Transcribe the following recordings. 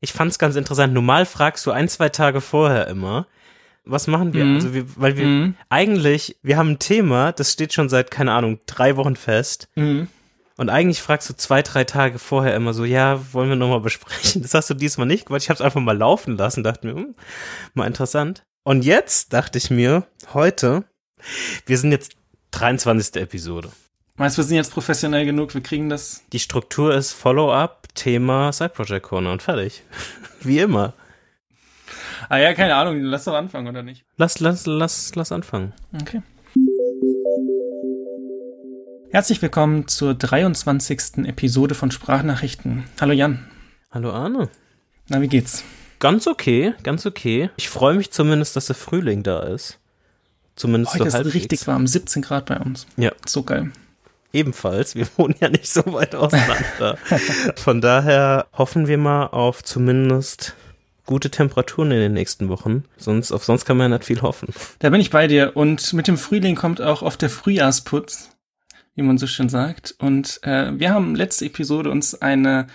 ich fand's ganz interessant. Normal fragst du ein, zwei Tage vorher immer, was machen wir? Mhm. Also wir, weil wir Mhm. eigentlich, wir haben ein Thema, das steht schon seit, keine Ahnung, drei Wochen fest. Mhm. Und eigentlich fragst du zwei, drei Tage vorher immer so, ja, wollen wir nochmal besprechen? Das hast du diesmal nicht gemacht. Ich habe es einfach mal laufen lassen, dachte mir, hm, mal interessant. Und jetzt dachte ich mir, heute, wir sind jetzt 23. Episode. Meinst du, wir sind jetzt professionell genug, wir kriegen das? Die Struktur ist Follow-up, Thema Side Project Corner und fertig. Wie immer. Ah ja, keine Ahnung, lass doch anfangen, oder nicht? Lass, lass, lass, lass anfangen. Okay. Herzlich willkommen zur 23. Episode von Sprachnachrichten. Hallo Jan. Hallo Arne. Na, wie geht's? Ganz okay, ganz okay. Ich freue mich zumindest, dass der Frühling da ist. Zumindest Heute so ist richtig warm, 17 Grad bei uns. Ja. So geil. Ebenfalls. Wir wohnen ja nicht so weit auseinander. Von daher hoffen wir mal auf zumindest gute Temperaturen in den nächsten Wochen. Sonst, auf sonst kann man ja nicht viel hoffen. Da bin ich bei dir. Und mit dem Frühling kommt auch oft der Frühjahrsputz, wie man so schön sagt. Und äh, wir haben letzte Episode uns eine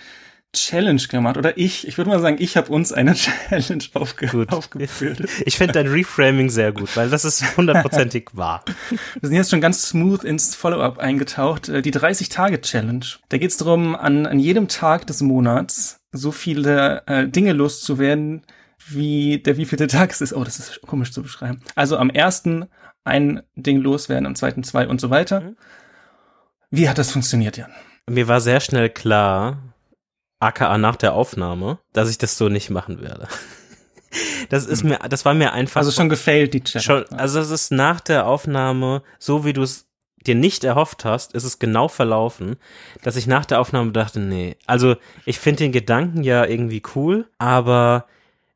Challenge gemacht. Oder ich, ich würde mal sagen, ich habe uns eine Challenge aufge Gut. aufgeführt. Ich finde dein Reframing sehr gut, weil das ist hundertprozentig wahr. Wir sind jetzt schon ganz smooth ins Follow-up eingetaucht. Äh, Die 30-Tage-Challenge. Da geht es darum, an, an jedem Tag des Monats so viele äh, Dinge loszuwerden, wie der wievielte Tag es ist. Oh, das ist komisch zu beschreiben. Also am ersten ein Ding loswerden, am zweiten zwei und so weiter. Mhm. Wie hat das funktioniert, Jan? Mir war sehr schnell klar, aka nach der Aufnahme, dass ich das so nicht machen werde. Das ist mir, das war mir einfach Also schon gefailt, die Challenge. schon, also es ist nach der Aufnahme, so wie du es dir nicht erhofft hast, ist es genau verlaufen, dass ich nach der Aufnahme dachte, nee, also ich finde den Gedanken ja irgendwie cool, aber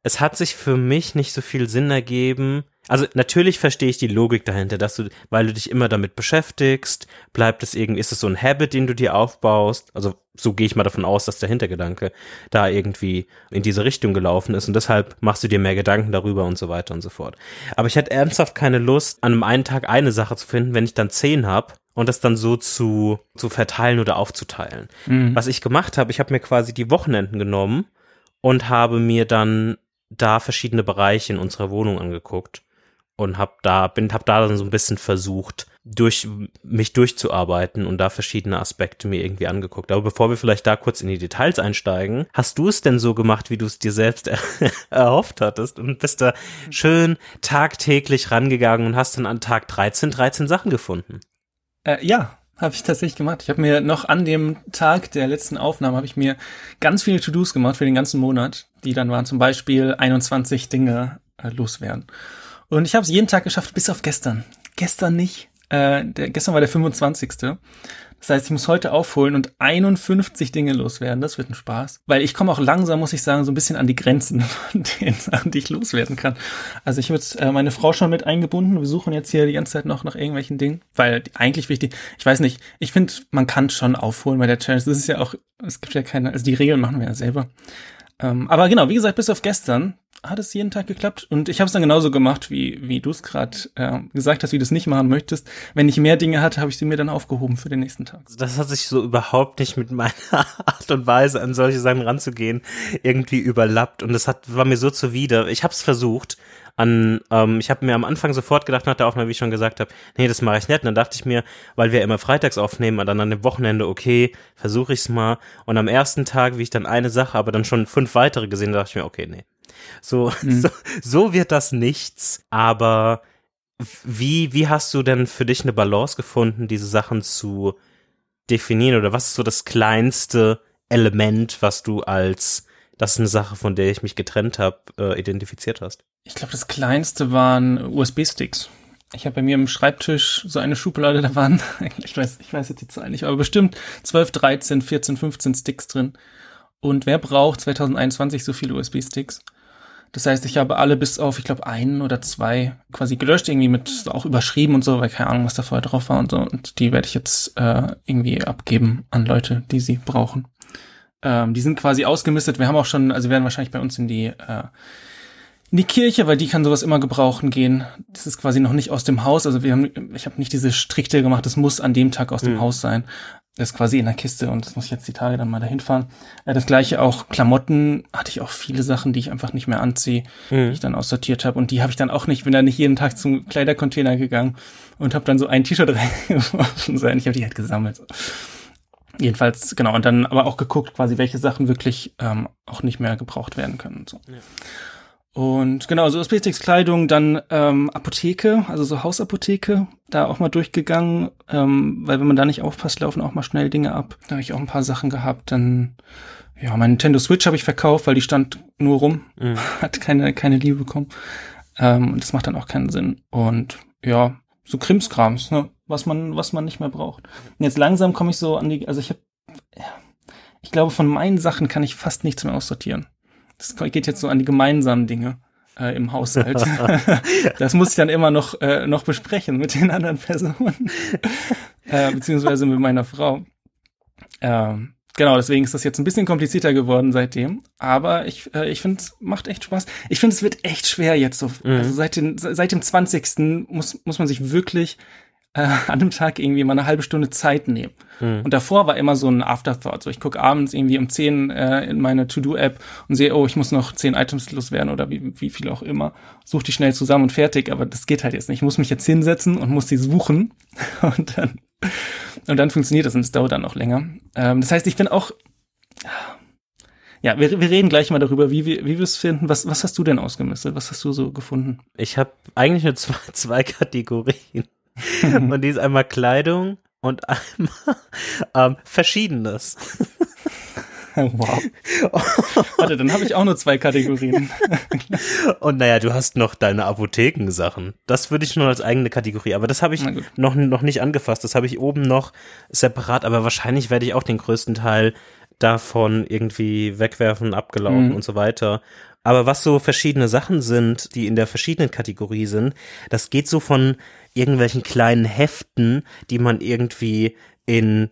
es hat sich für mich nicht so viel Sinn ergeben. Also natürlich verstehe ich die Logik dahinter, dass du, weil du dich immer damit beschäftigst, bleibt es irgendwie, ist es so ein Habit, den du dir aufbaust. Also so gehe ich mal davon aus, dass der Hintergedanke da irgendwie in diese Richtung gelaufen ist und deshalb machst du dir mehr Gedanken darüber und so weiter und so fort. Aber ich hatte ernsthaft keine Lust, an einem einen Tag eine Sache zu finden, wenn ich dann zehn habe und das dann so zu, zu verteilen oder aufzuteilen. Mhm. Was ich gemacht habe, ich habe mir quasi die Wochenenden genommen und habe mir dann da verschiedene Bereiche in unserer Wohnung angeguckt und habe da bin hab da dann so ein bisschen versucht durch mich durchzuarbeiten und da verschiedene Aspekte mir irgendwie angeguckt. Aber bevor wir vielleicht da kurz in die Details einsteigen, hast du es denn so gemacht, wie du es dir selbst er erhofft hattest und bist da schön tagtäglich rangegangen und hast dann an Tag 13 13 Sachen gefunden? Äh, ja, habe ich tatsächlich gemacht. Ich habe mir noch an dem Tag der letzten Aufnahme habe ich mir ganz viele To-Dos gemacht für den ganzen Monat, die dann waren zum Beispiel 21 Dinge äh, loswerden. Und ich habe es jeden Tag geschafft, bis auf gestern. Gestern nicht. Äh, der, gestern war der 25. Das heißt, ich muss heute aufholen und 51 Dinge loswerden. Das wird ein Spaß. Weil ich komme auch langsam, muss ich sagen, so ein bisschen an die Grenzen von den Sachen, die ich loswerden kann. Also ich habe jetzt äh, meine Frau schon mit eingebunden. Wir suchen jetzt hier die ganze Zeit noch nach irgendwelchen Dingen. Weil eigentlich wichtig, ich weiß nicht, ich finde, man kann schon aufholen bei der Challenge. Das ist ja auch, es gibt ja keine, also die Regeln machen wir ja selber. Ähm, aber genau, wie gesagt, bis auf gestern hat es jeden Tag geklappt und ich habe es dann genauso gemacht, wie, wie du es gerade äh, gesagt hast, wie du es nicht machen möchtest. Wenn ich mehr Dinge hatte, habe ich sie mir dann aufgehoben für den nächsten Tag. das hat sich so überhaupt nicht mit meiner Art und Weise an solche Sachen ranzugehen irgendwie überlappt und das hat war mir so zuwider. Ich habe es versucht an ähm, ich habe mir am Anfang sofort gedacht nach der Aufnahme, wie ich schon gesagt habe, nee, das mache ich nicht. Und dann dachte ich mir, weil wir immer freitags aufnehmen und dann an dem Wochenende, okay, versuche ich's mal. Und am ersten Tag, wie ich dann eine Sache, aber dann schon fünf weitere gesehen, dachte ich mir, okay, nee. So, so, so wird das nichts, aber wie, wie hast du denn für dich eine Balance gefunden, diese Sachen zu definieren oder was ist so das kleinste Element, was du als das ist eine Sache, von der ich mich getrennt habe, äh, identifiziert hast? Ich glaube, das kleinste waren USB-Sticks. Ich habe bei mir im Schreibtisch so eine Schublade, da waren, ich weiß, ich weiß jetzt die Zahl nicht, aber bestimmt 12, 13, 14, 15 Sticks drin. Und wer braucht 2021 so viele USB-Sticks? Das heißt, ich habe alle bis auf, ich glaube, einen oder zwei quasi gelöscht, irgendwie mit auch überschrieben und so, weil keine Ahnung, was da vorher drauf war und so. Und die werde ich jetzt äh, irgendwie abgeben an Leute, die sie brauchen. Ähm, die sind quasi ausgemistet. Wir haben auch schon, also werden wahrscheinlich bei uns in die äh, in die Kirche, weil die kann sowas immer gebrauchen gehen. Das ist quasi noch nicht aus dem Haus. Also wir haben, ich habe nicht diese strikte gemacht, das muss an dem Tag aus dem Hm. Haus sein. Das ist quasi in der Kiste und das muss ich jetzt die Tage dann mal dahin fahren. Äh, das gleiche auch Klamotten hatte ich auch viele Sachen, die ich einfach nicht mehr anziehe, mhm. die ich dann aussortiert habe und die habe ich dann auch nicht, bin dann nicht jeden Tag zum Kleidercontainer gegangen und habe dann so ein T-Shirt reingeworfen, sondern ich habe die halt gesammelt. Jedenfalls, genau, und dann aber auch geguckt, quasi, welche Sachen wirklich ähm, auch nicht mehr gebraucht werden können und so. Ja. Und genau, so Aesthetics-Kleidung, dann ähm, Apotheke, also so Hausapotheke, da auch mal durchgegangen, ähm, weil wenn man da nicht aufpasst, laufen auch mal schnell Dinge ab. Da habe ich auch ein paar Sachen gehabt. Dann, ja, mein Nintendo Switch habe ich verkauft, weil die stand nur rum, mhm. hat keine, keine Liebe bekommen. Ähm, und das macht dann auch keinen Sinn. Und ja, so Krimskrams, ne? was man, was man nicht mehr braucht. Und jetzt langsam komme ich so an die, also ich habe, ja, ich glaube, von meinen Sachen kann ich fast nichts mehr aussortieren. Das geht jetzt so an die gemeinsamen Dinge äh, im Haushalt. das muss ich dann immer noch, äh, noch besprechen mit den anderen Personen, äh, beziehungsweise mit meiner Frau. Ähm, genau, deswegen ist das jetzt ein bisschen komplizierter geworden seitdem. Aber ich, äh, ich finde, es macht echt Spaß. Ich finde, es wird echt schwer jetzt. So, mhm. Also seit, den, seit dem 20. muss, muss man sich wirklich äh, an einem Tag irgendwie mal eine halbe Stunde Zeit nehmen. Mhm. Und davor war immer so ein Afterthought. So, ich gucke abends irgendwie um 10 äh, in meine To-Do-App und sehe, oh, ich muss noch 10 Items loswerden oder wie, wie viel auch immer. Such die schnell zusammen und fertig, aber das geht halt jetzt nicht. Ich muss mich jetzt hinsetzen und muss die suchen und dann, und dann funktioniert das und es dauert dann auch länger. Ähm, das heißt, ich bin auch, ja, wir, wir reden gleich mal darüber, wie, wie, wie wir es finden. Was, was hast du denn ausgemistet? Was hast du so gefunden? Ich habe eigentlich nur zwei, zwei Kategorien. und die ist einmal Kleidung und einmal ähm, Verschiedenes. Wow. Warte, dann habe ich auch nur zwei Kategorien. Und naja, du hast noch deine Apothekensachen. Das würde ich nur als eigene Kategorie, aber das habe ich noch, noch nicht angefasst. Das habe ich oben noch separat, aber wahrscheinlich werde ich auch den größten Teil davon irgendwie wegwerfen, abgelaufen mhm. und so weiter. Aber was so verschiedene Sachen sind, die in der verschiedenen Kategorie sind, das geht so von irgendwelchen kleinen Heften, die man irgendwie in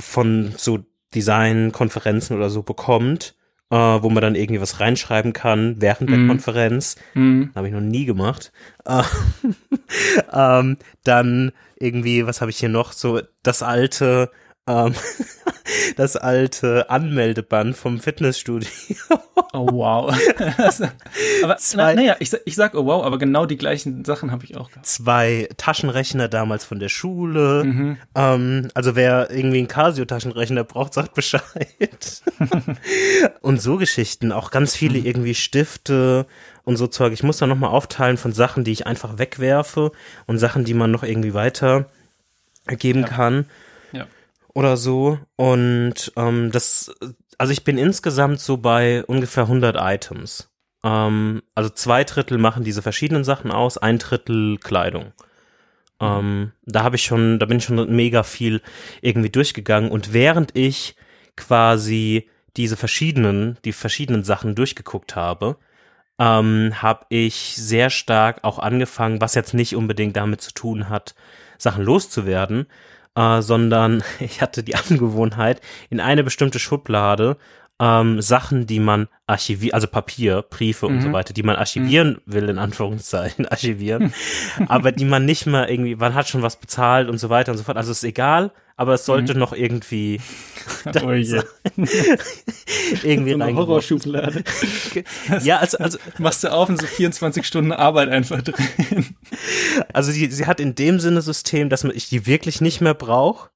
von so Designkonferenzen oder so bekommt, äh, wo man dann irgendwie was reinschreiben kann während mm. der mhm. Konferenz. Mm. Habe ich noch nie gemacht. Äh, ähm, dann irgendwie, was habe ich hier noch? So das alte ähm, das alte Anmeldeband vom Fitnessstudio. oh wow. aber Zwei, naja, ich, ich sag oh wow, aber genau die gleichen Sachen habe ich auch gehabt. Zwei Taschenrechner damals von der Schule. Mhm. Ähm, also wer irgendwie einen Casio-Taschenrechner braucht, sagt Bescheid. und so Geschichten, auch ganz viele mhm. irgendwie Stifte und so Zeug. Ich muss da nochmal aufteilen von Sachen, die ich einfach wegwerfe und Sachen, die man noch irgendwie weiter geben ja. kann oder so. Und ähm, das, also ich bin insgesamt so bei ungefähr 100 Items. Ähm, also zwei Drittel machen diese verschiedenen Sachen aus, ein Drittel Kleidung. Ähm, da habe ich schon, da bin ich schon mega viel irgendwie durchgegangen. Und während ich quasi diese verschiedenen, die verschiedenen Sachen durchgeguckt habe, ähm, habe ich sehr stark auch angefangen, was jetzt nicht unbedingt damit zu tun hat, Sachen loszuwerden, äh, sondern ich hatte die Angewohnheit, in eine bestimmte Schublade ähm, Sachen, die man archiviert, also Papier, Briefe mhm. und so mhm. weiter, die man archivieren mhm. will, in Anführungszeichen, archivieren, aber die man nicht mehr irgendwie, man hat schon was bezahlt und so weiter und so fort. Also ist egal, aber es sollte mhm. noch irgendwie oh je. irgendwie so eine Horrorschublade. ja, also, also machst du auf und so 24 Stunden Arbeit einfach drin. Also die, sie hat in dem Sinne System, dass man ich die wirklich nicht mehr brauche.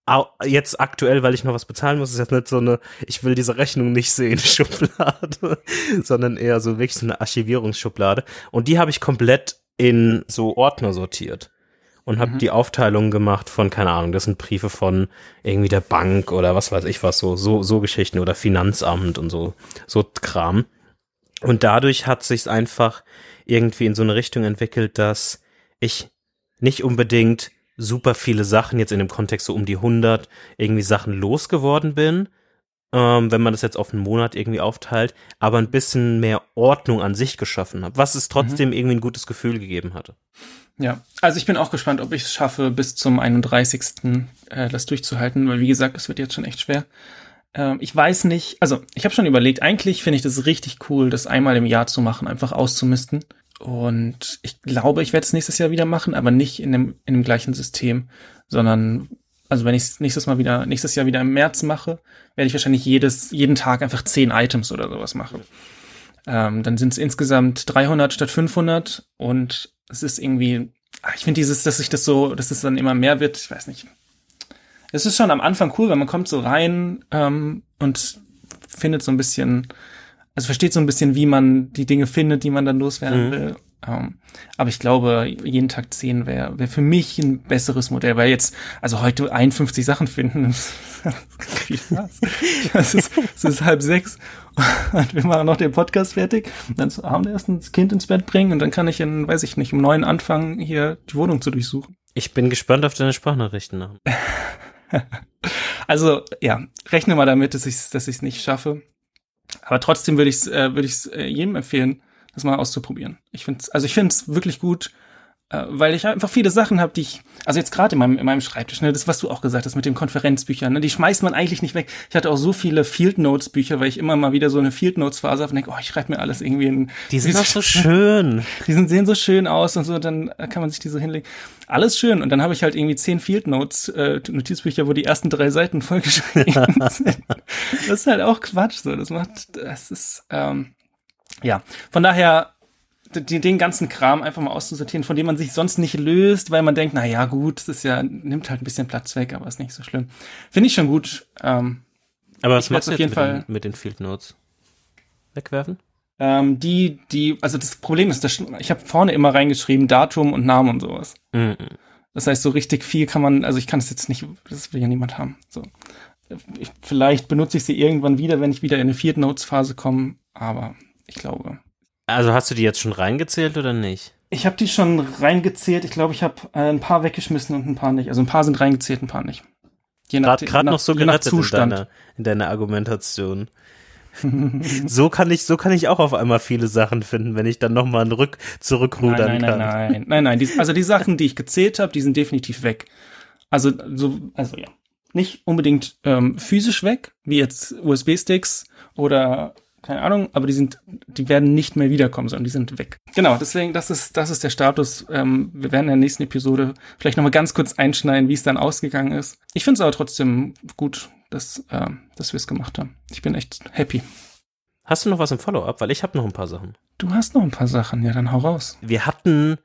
Jetzt aktuell, weil ich noch was bezahlen muss, ist jetzt nicht so eine, ich will diese Rechnung nicht sehen, Schublade, sondern eher so wirklich so eine Archivierungsschublade. Und die habe ich komplett in so Ordner sortiert und habe mhm. die Aufteilung gemacht von, keine Ahnung, das sind Briefe von irgendwie der Bank oder was weiß ich was, so, so, so Geschichten oder Finanzamt und so, so Kram. Und dadurch hat sich's einfach irgendwie in so eine Richtung entwickelt, dass ich nicht unbedingt super viele Sachen jetzt in dem Kontext so um die 100 irgendwie Sachen losgeworden bin, ähm, wenn man das jetzt auf einen Monat irgendwie aufteilt, aber ein bisschen mehr Ordnung an sich geschaffen habe, was es trotzdem mhm. irgendwie ein gutes Gefühl gegeben hatte. Ja, also ich bin auch gespannt, ob ich es schaffe, bis zum 31. Äh, das durchzuhalten, weil wie gesagt, es wird jetzt schon echt schwer. Ähm, ich weiß nicht, also ich habe schon überlegt, eigentlich finde ich das richtig cool, das einmal im Jahr zu machen, einfach auszumisten. Und ich glaube, ich werde es nächstes Jahr wieder machen, aber nicht in dem, in dem gleichen System, sondern also wenn ich es nächstes Mal wieder, nächstes Jahr wieder im März mache, werde ich wahrscheinlich jedes, jeden Tag einfach zehn Items oder sowas machen. Ähm, dann sind es insgesamt 300 statt 500 und es ist irgendwie, ach, ich finde dieses, dass sich das so, dass es dann immer mehr wird, ich weiß nicht. Es ist schon am Anfang cool, weil man kommt so rein ähm, und findet so ein bisschen, also versteht so ein bisschen, wie man die Dinge findet, die man dann loswerden Mhm. will. Ähm, aber ich glaube, jeden Tag 10 wäre wär für mich ein besseres Modell, weil jetzt, also heute 51 Sachen finden, Spaß. Es ist, es ist halb sechs und wir machen noch den Podcast fertig. Und dann zu Abend erst das Kind ins Bett bringen und dann kann ich in, weiß ich nicht, um neun anfangen, hier die Wohnung zu durchsuchen. Ich bin gespannt auf deine Sprachnachrichten. nach. Also, ja, rechne mal damit, dass ich es dass ich's nicht schaffe. Aber trotzdem würde ich es äh, würde ich's, äh, jedem empfehlen, das mal auszuprobieren. Ich finde also ich finde es wirklich gut, weil ich einfach viele Sachen habe, die ich, also jetzt gerade in meinem, in meinem Schreibtisch, ne, das, was du auch gesagt hast mit den Konferenzbüchern, ne, die schmeißt man eigentlich nicht weg. Ich hatte auch so viele Field Notes Bücher, weil ich immer mal wieder so eine Field Notes Phase habe und denke, oh, ich schreibe mir alles irgendwie in. Die sind doch so schön. Die sind, sehen so schön aus und so, dann kann man sich die so hinlegen. Alles schön. Und dann habe ich halt irgendwie zehn Field Notes, äh, Notizbücher, wo die ersten drei Seiten vollgeschrieben sind. Das ist halt auch Quatsch, so. Das macht, das ist, ähm, ja. Von daher, den ganzen Kram einfach mal auszusortieren, von dem man sich sonst nicht löst, weil man denkt, na ja, gut, das ist ja, nimmt halt ein bisschen Platz weg, aber ist nicht so schlimm. Finde ich schon gut. Ähm, Aber was machst du auf jeden mit, Fall- den, mit den Field Notes? Wegwerfen? ähm, die, die, also das Problem ist, dass ich habe vorne immer reingeschrieben Datum und Namen und sowas. Mhm. Das heißt, so richtig viel kann man, also ich kann es jetzt nicht, das will ja niemand haben. So. Ich, vielleicht benutze ich sie irgendwann wieder, wenn ich wieder in eine Viert Notes Phase komme, aber ich glaube. Also hast du die jetzt schon reingezählt oder nicht? Ich habe die schon reingezählt. Ich glaube, ich habe äh, ein paar weggeschmissen und ein paar nicht. Also ein paar sind reingezählt, ein paar nicht. Je nach, Gerade noch so nach gerettet in Zustand. deiner, in deiner Argumentation. so kann ich, so kann ich auch auf einmal viele Sachen finden, wenn ich dann nochmal rück, zurückrudern nein, nein, kann. nein, nein, nein, nein. Die, also die Sachen, die ich gezählt habe, die sind definitiv weg. Also so, also ja, nicht unbedingt ähm, physisch weg, wie jetzt USB-Sticks oder keine Ahnung, aber die sind, die werden nicht mehr wiederkommen, sondern die sind weg. Genau, deswegen, das ist, das ist der Status. Ähm, wir werden in der nächsten Episode vielleicht noch mal ganz kurz einschneiden, wie es dann ausgegangen ist. Ich finde es aber trotzdem gut, dass, ähm, dass wir es gemacht haben. Ich bin echt happy. Hast du noch was im Follow-up? Weil ich habe noch ein paar Sachen. Du hast noch ein paar Sachen, ja, dann hau raus. Wir hatten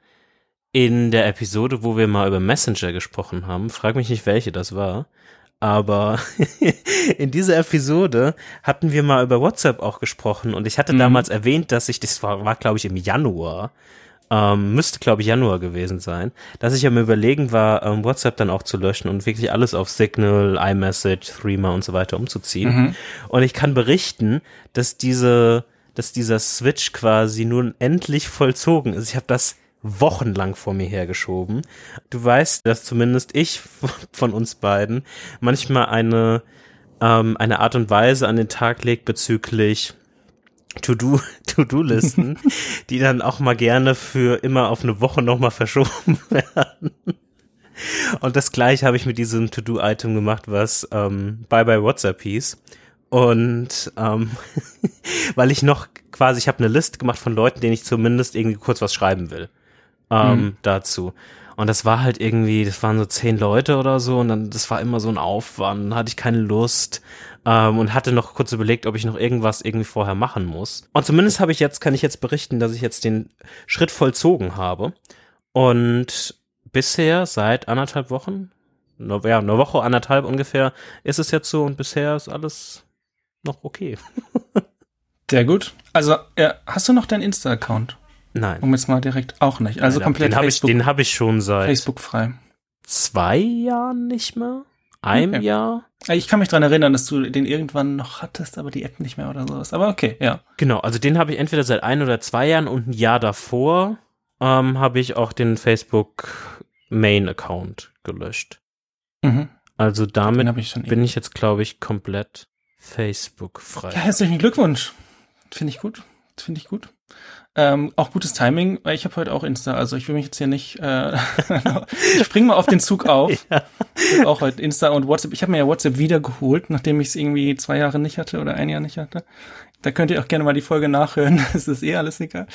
in der Episode, wo wir mal über Messenger gesprochen haben, frag mich nicht, welche das war, aber in dieser Episode hatten wir mal über WhatsApp auch gesprochen und ich hatte Mhm. damals erwähnt, dass ich, das war, war glaube ich im Januar, ähm, müsste glaube ich Januar gewesen sein, dass ich am überlegen war, ähm, WhatsApp dann auch zu löschen und wirklich alles auf Signal, iMessage, Threema und so weiter umzuziehen. Mhm. Und ich kann berichten, dass diese, dass dieser Switch quasi nun endlich vollzogen ist. Ich habe das wochenlang vor mir hergeschoben. Du weißt, dass zumindest ich von uns beiden manchmal eine ähm, eine Art und Weise an den Tag legt bezüglich To-Do, To-Do-Listen, die dann auch mal gerne für immer auf eine Woche nochmal verschoben werden. Und das gleiche habe ich mit diesem To-Do-Item gemacht, was ähm, Bye Bye WhatsApp hieß. Und ähm, weil ich noch quasi, ich habe eine Liste gemacht von Leuten, denen ich zumindest irgendwie kurz was schreiben will ähm, Mhm. dazu. Und das war halt irgendwie, das waren so zehn Leute oder so und dann, das war immer so ein Aufwand, hatte ich keine Lust ähm, und hatte noch kurz überlegt, ob ich noch irgendwas irgendwie vorher machen muss. Und zumindest habe ich jetzt, kann ich jetzt berichten, dass ich jetzt den Schritt vollzogen habe und bisher seit anderthalb Wochen, ja, eine Woche, anderthalb ungefähr, ist es jetzt so und bisher ist alles noch okay. Sehr gut. Also, ja, hast du noch deinen Insta-Account? Nein. Um jetzt mal direkt auch nicht. Also Nein, komplett den habe ich, Facebook, den hab ich schon seit Facebook frei. zwei Jahren nicht mehr. Einem Okay. Jahr. Ich kann mich dran erinnern, dass du den irgendwann noch hattest, aber die App nicht mehr oder sowas. Aber okay, ja. Genau, also den habe ich entweder seit ein oder zwei Jahren und ein Jahr davor ähm, habe ich auch den Facebook Main Account gelöscht. Mhm. Also damit habe ich bin ich jetzt, glaube ich, komplett Facebook frei. Ja, herzlichen Glückwunsch. Finde ich gut. Finde ich gut. Ähm, auch gutes Timing, weil ich habe heute auch Insta. Also ich will mich jetzt hier nicht. Äh, ich spring mal auf den Zug auf. Ja. Auch heute Insta und WhatsApp. Ich habe mir ja WhatsApp wiedergeholt, nachdem ich es irgendwie zwei Jahre nicht hatte oder ein Jahr nicht hatte. Da könnt ihr auch gerne mal die Folge nachhören. Es ist eh alles egal.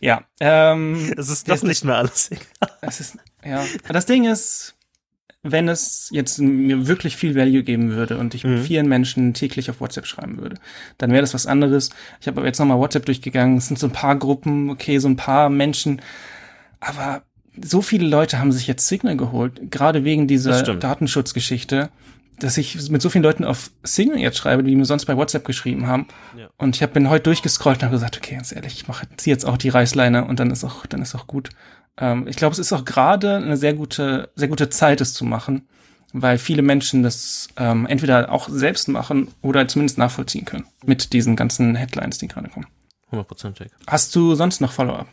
Ja. Ähm, Es ist ist nicht mehr alles. es ist, ja. Das Ding ist, wenn es jetzt mir wirklich viel Value geben würde und ich mit Mhm. vielen Menschen täglich auf WhatsApp schreiben würde, dann wäre das was anderes. Ich habe aber jetzt nochmal WhatsApp durchgegangen. Es sind so ein paar Gruppen, okay, so ein paar Menschen, aber so viele Leute haben sich jetzt Signal geholt, gerade wegen dieser. Datenschutzgeschichte, dass ich mit so vielen Leuten auf Signal jetzt schreibe, die mir sonst bei WhatsApp geschrieben haben. Ja. Und ich hab, bin heute durchgescrollt und habe gesagt, okay, ganz ehrlich, ich mache jetzt auch die Reißleine und dann ist auch, dann ist auch gut. Ähm, ich glaube, es ist auch gerade eine sehr gute, sehr gute Zeit, es zu machen, weil viele Menschen das ähm, entweder auch selbst machen oder zumindest nachvollziehen können mit diesen ganzen Headlines, die gerade kommen. Hundertprozentig. Hast du sonst noch Follow-up?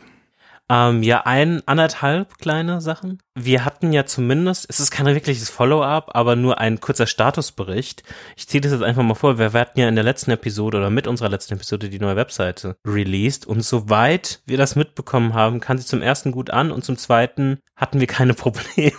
Ähm, ja, ein, anderthalb kleine Sachen. Wir hatten ja zumindest, es ist kein wirkliches Follow-up, aber nur ein kurzer Statusbericht. Ich ziehe das jetzt einfach mal vor. Wir, hatten ja in der letzten Episode oder mit unserer letzten Episode die neue Webseite released und soweit wir das mitbekommen haben, kam sie zum ersten gut an und zum zweiten hatten wir keine Probleme,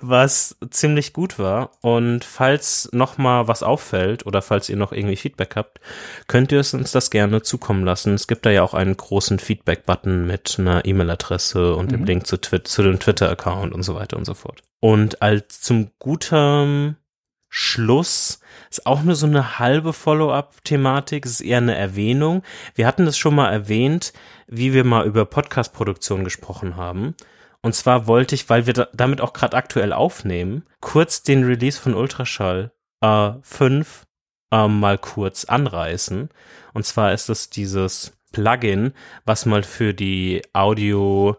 was ziemlich gut war. Und falls noch mal was auffällt oder falls ihr noch irgendwie Feedback habt, könnt ihr es uns das gerne zukommen lassen. Es gibt da ja auch einen großen Feedback-Button mit einer E-Mail-Adresse und dem Mhm. Link zu, Twi zu dem Twitter-Account und so weiter und so fort. Und als zum guten Schluss ist auch nur so eine halbe Follow-up-Thematik, es ist eher eine Erwähnung. Wir hatten das schon mal erwähnt, wie wir mal über Podcast-Produktion gesprochen haben. Und zwar wollte ich, weil wir da, damit auch gerade aktuell aufnehmen, kurz den Release von Ultraschall äh, 5 ähm, mal kurz anreißen. Und zwar ist es dieses Plugin, was mal für die Audio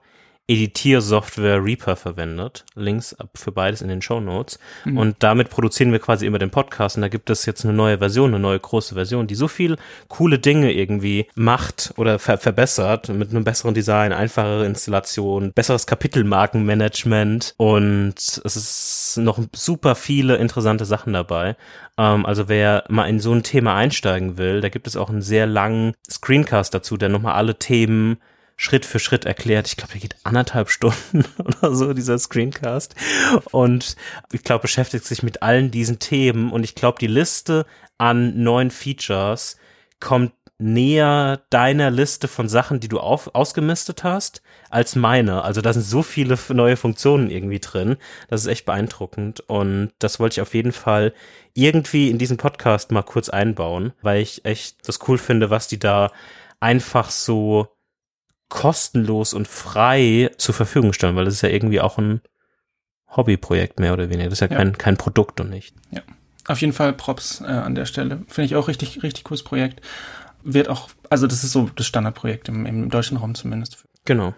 Editiersoftware Reaper verwendet. Links ab für beides in den Show Notes. Mhm. Und damit produzieren wir quasi immer den Podcast. Und da gibt es jetzt eine neue Version, eine neue große Version, die so viel coole Dinge irgendwie macht oder ver verbessert mit einem besseren Design, einfachere Installation, besseres Kapitelmarkenmanagement und es ist noch super viele interessante Sachen dabei. Ähm, also wer mal in so ein Thema einsteigen will, da gibt es auch einen sehr langen Screencast dazu, der nochmal alle Themen Schritt für Schritt erklärt. Ich glaube, der geht anderthalb Stunden oder so, dieser Screencast. Und ich glaube, beschäftigt sich mit allen diesen Themen. Und ich glaube, die Liste an neuen Features kommt näher deiner Liste von Sachen, die du auf, ausgemistet hast, als meine. Also da sind so viele neue Funktionen irgendwie drin. Das ist echt beeindruckend. Und das wollte ich auf jeden Fall irgendwie in diesen Podcast mal kurz einbauen, weil ich echt das cool finde, was die da einfach so kostenlos und frei zur Verfügung stellen, weil das ist ja irgendwie auch ein Hobbyprojekt mehr oder weniger. Das ist ja, Ja. kein, kein Produkt und nicht. Auf jeden Fall Props äh, an der Stelle. Finde ich auch richtig, richtig cooles Projekt. Wird auch, also das ist so das Standardprojekt im, im deutschen Raum zumindest. Genau.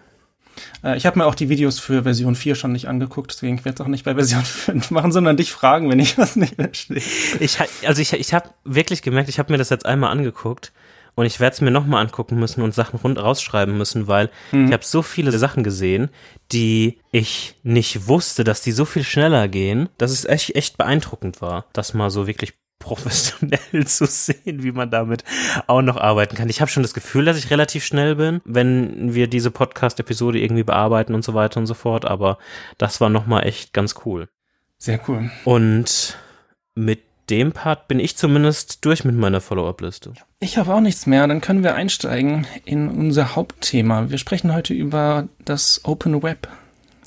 Äh, ich habe mir auch die Videos für Version 4 schon nicht angeguckt, deswegen werde ich es auch nicht bei Version 5 machen, sondern dich fragen, wenn ich was nicht verstehe. Ich, also ich, ich habe wirklich gemerkt, ich habe mir das jetzt einmal angeguckt und ich werde es mir nochmal angucken müssen und Sachen rund rausschreiben müssen, weil Mhm. ich habe so viele Sachen gesehen, die ich nicht wusste, dass die so viel schneller gehen, dass es echt, echt beeindruckend war, das mal so wirklich professionell zu sehen, wie man damit auch noch arbeiten kann. Ich habe schon das Gefühl, dass ich relativ schnell bin, wenn wir diese Podcast-Episode irgendwie bearbeiten und so weiter und so fort, aber das war nochmal echt ganz cool. Sehr cool. Und mit dem Part bin ich zumindest durch mit meiner Follow-up-Liste. Ich habe auch nichts mehr. Dann können wir einsteigen in unser Hauptthema. Wir sprechen heute über das Open Web.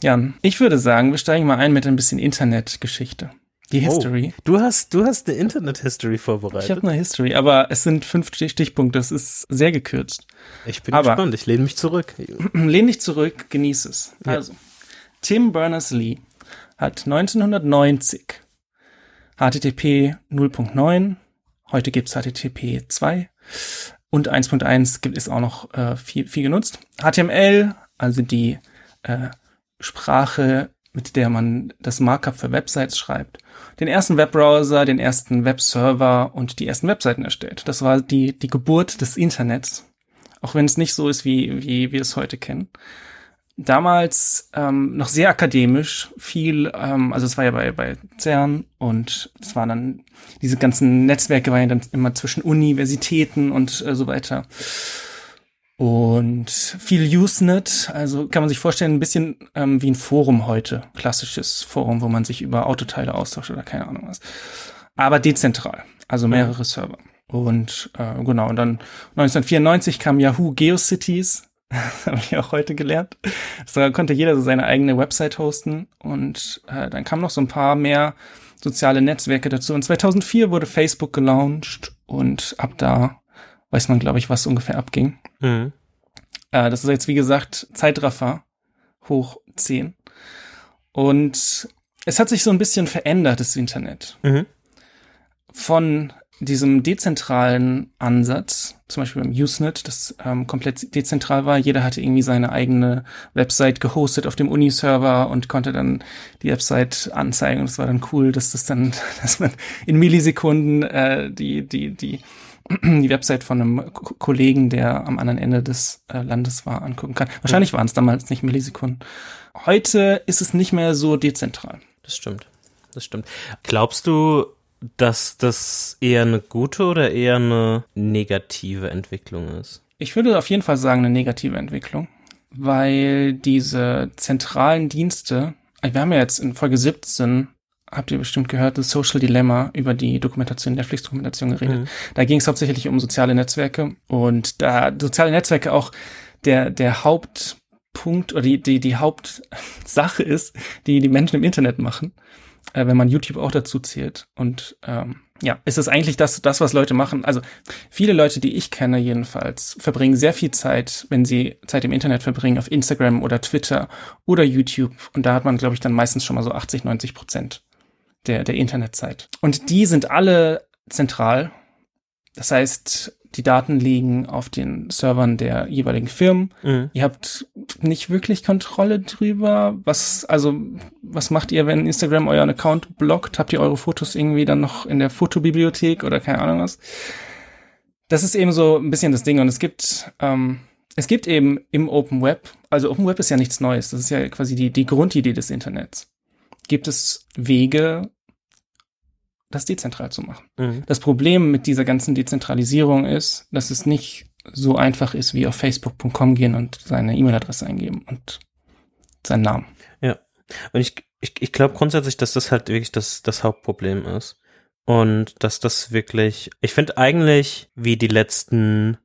Jan, ich würde sagen, wir steigen mal ein mit ein bisschen Internetgeschichte. Die History. Oh, du hast, du hast eine Internet-History Ich vorbereitet. habe eine History, aber es sind fünf Stich- Stichpunkte. Das ist sehr gekürzt. Ich bin Aber- gespannt. Ich lehne mich zurück. Lehn dich zurück, genieß es. Ja. Also, Tim Berners-Lee hat 1990 HTTP 0.9, heute gibt's HTTP 2 und 1.1 gibt es auch noch äh, viel, viel genutzt. HTML, also die äh, Sprache, mit der man das Markup für Websites schreibt, den ersten Webbrowser, den ersten Webserver und die ersten Webseiten erstellt. Das war die, die Geburt des Internets. Auch wenn es nicht so ist, wie, wie wir es heute kennen damals ähm, noch sehr akademisch, viel, ähm, also es war ja bei, bei CERN und es waren dann, diese ganzen Netzwerke waren ja dann immer zwischen Universitäten und äh, so weiter. Und viel Usenet, also kann man sich vorstellen, ein bisschen ähm, wie ein Forum heute, klassisches Forum, wo man sich über Autoteile austauscht oder keine Ahnung was. Aber dezentral, also mehrere Server. Und äh, genau, und dann 1994 kam Yahoo GeoCities, Das habe ich auch heute gelernt. Da konnte jeder so seine eigene Website hosten und äh, dann kamen noch so ein paar mehr soziale Netzwerke dazu. Und 2004 wurde Facebook gelauncht und ab da weiß man, glaube ich, was ungefähr abging. Mhm. Äh, das ist jetzt, wie gesagt, Zeitraffer hoch 10. Und es hat sich so ein bisschen verändert, das Internet. Mhm. Von diesem dezentralen Ansatz, zum Beispiel beim Usenet, das ähm, komplett dezentral war. Jeder hatte irgendwie seine eigene Website gehostet auf dem Uni-Server und konnte dann die Website anzeigen. Und es war dann cool, dass das dann, dass man in Millisekunden äh, die, die, die, die Website von einem K Kollegen, der am anderen Ende des äh, Landes war, angucken kann. Wahrscheinlich waren es damals nicht Millisekunden. Heute ist es nicht mehr so dezentral. Das stimmt. Das stimmt. Glaubst du, dass das eher eine gute oder eher eine negative Entwicklung ist? Ich würde auf jeden Fall sagen, eine negative Entwicklung, weil diese zentralen Dienste, wir haben ja jetzt in Folge 17 habt ihr bestimmt gehört, das Social Dilemma über die Dokumentation, Netflix-Dokumentation geredet. Mhm. Da ging es hauptsächlich um soziale Netzwerke und da soziale Netzwerke auch der, der Hauptpunkt oder die, die, die Hauptsache ist, die die Menschen im Internet machen äh, wenn man YouTube auch dazu zählt. Und ähm, ja, ist es eigentlich das, das, was Leute machen. Also viele Leute, die ich kenne jedenfalls, verbringen sehr viel Zeit, wenn sie Zeit im Internet verbringen, auf Instagram oder Twitter oder YouTube. Und da hat man, glaube ich, dann meistens schon mal so 80, 90 Prozent der, der Internetzeit. Und die sind alle zentral. Das heißt, die Daten liegen auf den Servern der jeweiligen Firmen. Mhm. Ihr habt nicht wirklich Kontrolle drüber. Was, also, was macht ihr, wenn Instagram euren Account blockt? Habt ihr eure Fotos irgendwie dann noch in der Fotobibliothek oder keine Ahnung was? Das ist eben so ein bisschen das Ding. Und es gibt, ähm, es gibt eben im Open Web, also Open Web ist ja nichts Neues. Das ist ja quasi die, die Grundidee des Internets. Gibt es Wege, das dezentral zu machen. Mhm. Das Problem mit dieser ganzen Dezentralisierung ist, dass es nicht so einfach ist, wie auf facebook.com gehen und seine E-Mail-Adresse eingeben und seinen Namen. Ja. Und ich, ich, ich glaube grundsätzlich, dass das halt wirklich das, das Hauptproblem ist. Und dass das wirklich, ich finde eigentlich, wie die letzten,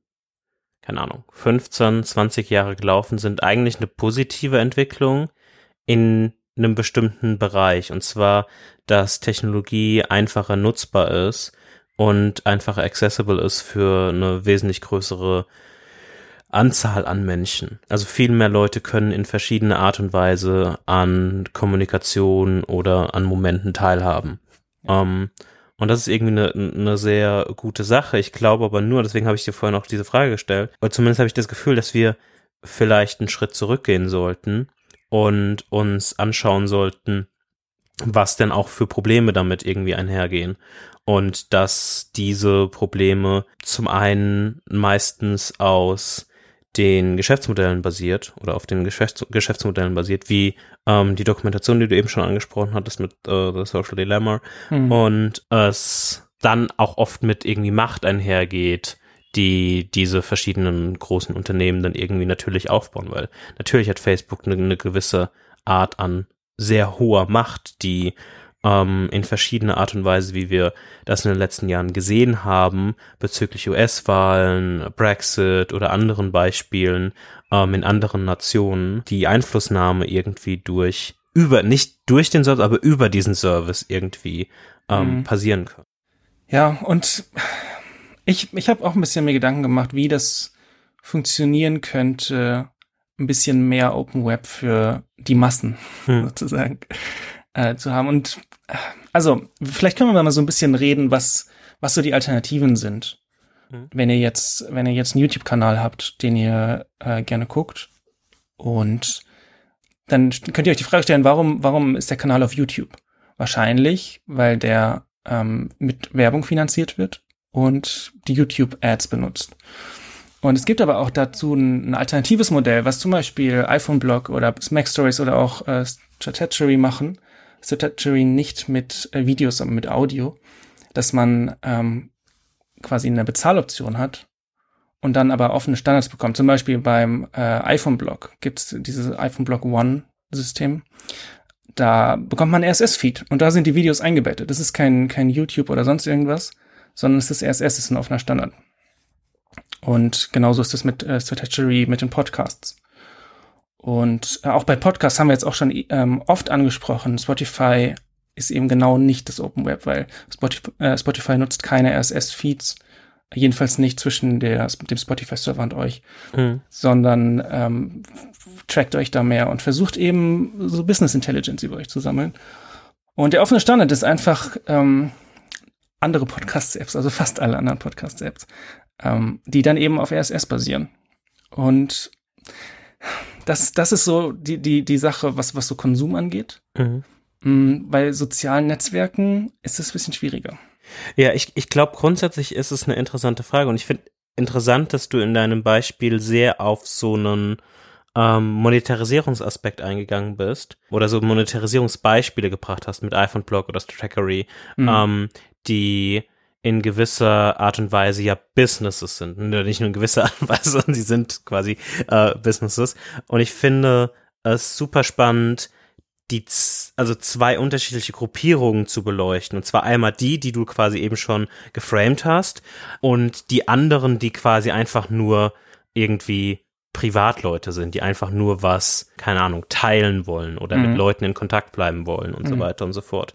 keine Ahnung, 15, 20 Jahre gelaufen sind, eigentlich eine positive Entwicklung in einem bestimmten Bereich. Und zwar, dass Technologie einfacher nutzbar ist und einfacher accessible ist für eine wesentlich größere Anzahl an Menschen. Also viel mehr Leute können in verschiedene Art und Weise an Kommunikation oder an Momenten teilhaben. Ja. Um, ähm, und das ist irgendwie eine, eine sehr gute Sache. Ich glaube aber nur, deswegen habe ich dir vorhin auch diese Frage gestellt, weil zumindest habe ich das Gefühl, dass wir vielleicht einen Schritt zurückgehen sollten und uns anschauen sollten, was denn auch für Probleme damit irgendwie einhergehen. Und dass diese Probleme zum einen meistens aus den Geschäftsmodellen basiert oder auf den Geschäfts Geschäftsmodellen basiert, wie ähm, die Dokumentation, die du eben schon angesprochen hattest mit äh, The Social Dilemma mhm. und es dann auch oft mit irgendwie Macht einhergeht, die diese verschiedenen großen Unternehmen dann irgendwie natürlich aufbauen, weil natürlich hat Facebook eine, eine gewisse Art an sehr hoher Macht, die ähm, in verschiedener Art und Weise, wie wir das in den letzten Jahren gesehen haben, bezüglich US-Wahlen, Brexit oder anderen Beispielen ähm, in anderen Nationen, die Einflussnahme irgendwie durch über, nicht durch den Service, aber über diesen Service irgendwie ähm, mhm. passieren kann. Ja, und ich, ich habe auch ein bisschen mir Gedanken gemacht, wie das funktionieren könnte, ein bisschen mehr Open Web für die Massen hm. sozusagen äh, zu haben. Und äh, also, vielleicht können wir mal so ein bisschen reden, was, was so die Alternativen sind. Hm. Wenn ihr jetzt, wenn ihr jetzt einen YouTube-Kanal habt, den ihr äh, gerne guckt und dann könnt ihr euch die Frage stellen, warum, warum ist der Kanal auf YouTube? Wahrscheinlich, weil der ähm, mit Werbung finanziert wird und die YouTube-Ads benutzt. Und es gibt aber auch dazu ein, ein alternatives Modell, was zum Beispiel iPhone-Blog oder Mac Stories oder auch äh, Strategy machen. Strategy nicht mit äh, Videos, sondern mit Audio, dass man ähm, quasi eine Bezahloption hat und dann aber offene Standards bekommt. Zum Beispiel beim äh, iPhone-Blog gibt es dieses iPhone-Blog One-System. Da bekommt man RSS-Feed und da sind die Videos eingebettet. Das ist kein, kein YouTube oder sonst irgendwas, sondern es ist RSS, es ist ein offener Standard. Und genauso ist es mit äh, Strategy, mit den Podcasts. Und äh, auch bei Podcasts haben wir jetzt auch schon ähm, oft angesprochen, Spotify ist eben genau nicht das Open Web, weil Spotify, äh, Spotify nutzt keine RSS-Feeds, jedenfalls nicht zwischen der, dem Spotify-Server und euch, mhm. sondern ähm, trackt euch da mehr und versucht eben so Business Intelligence über euch zu sammeln. Und der offene Standard ist einfach ähm, andere Podcast-Apps, also fast alle anderen Podcast-Apps, ähm, die dann eben auf RSS basieren. Und das, das ist so die, die, die Sache, was, was so Konsum angeht. Mhm. Mm, bei sozialen Netzwerken ist es ein bisschen schwieriger. Ja, ich, ich glaube, grundsätzlich ist es eine interessante Frage und ich finde interessant, dass du in deinem Beispiel sehr auf so einen ähm, Monetarisierungsaspekt eingegangen bist oder so Monetarisierungsbeispiele gebracht hast mit iPhone Blog oder Trackery, mhm. ähm, die in gewisser Art und Weise ja Businesses sind. Nicht nur in gewisser Art und Weise, sondern sie sind quasi äh, Businesses. Und ich finde es super spannend, die, also zwei unterschiedliche Gruppierungen zu beleuchten. Und zwar einmal die, die du quasi eben schon geframed hast und die anderen, die quasi einfach nur irgendwie Privatleute sind, die einfach nur was, keine Ahnung, teilen wollen oder mhm. mit Leuten in Kontakt bleiben wollen und mhm. so weiter und so fort.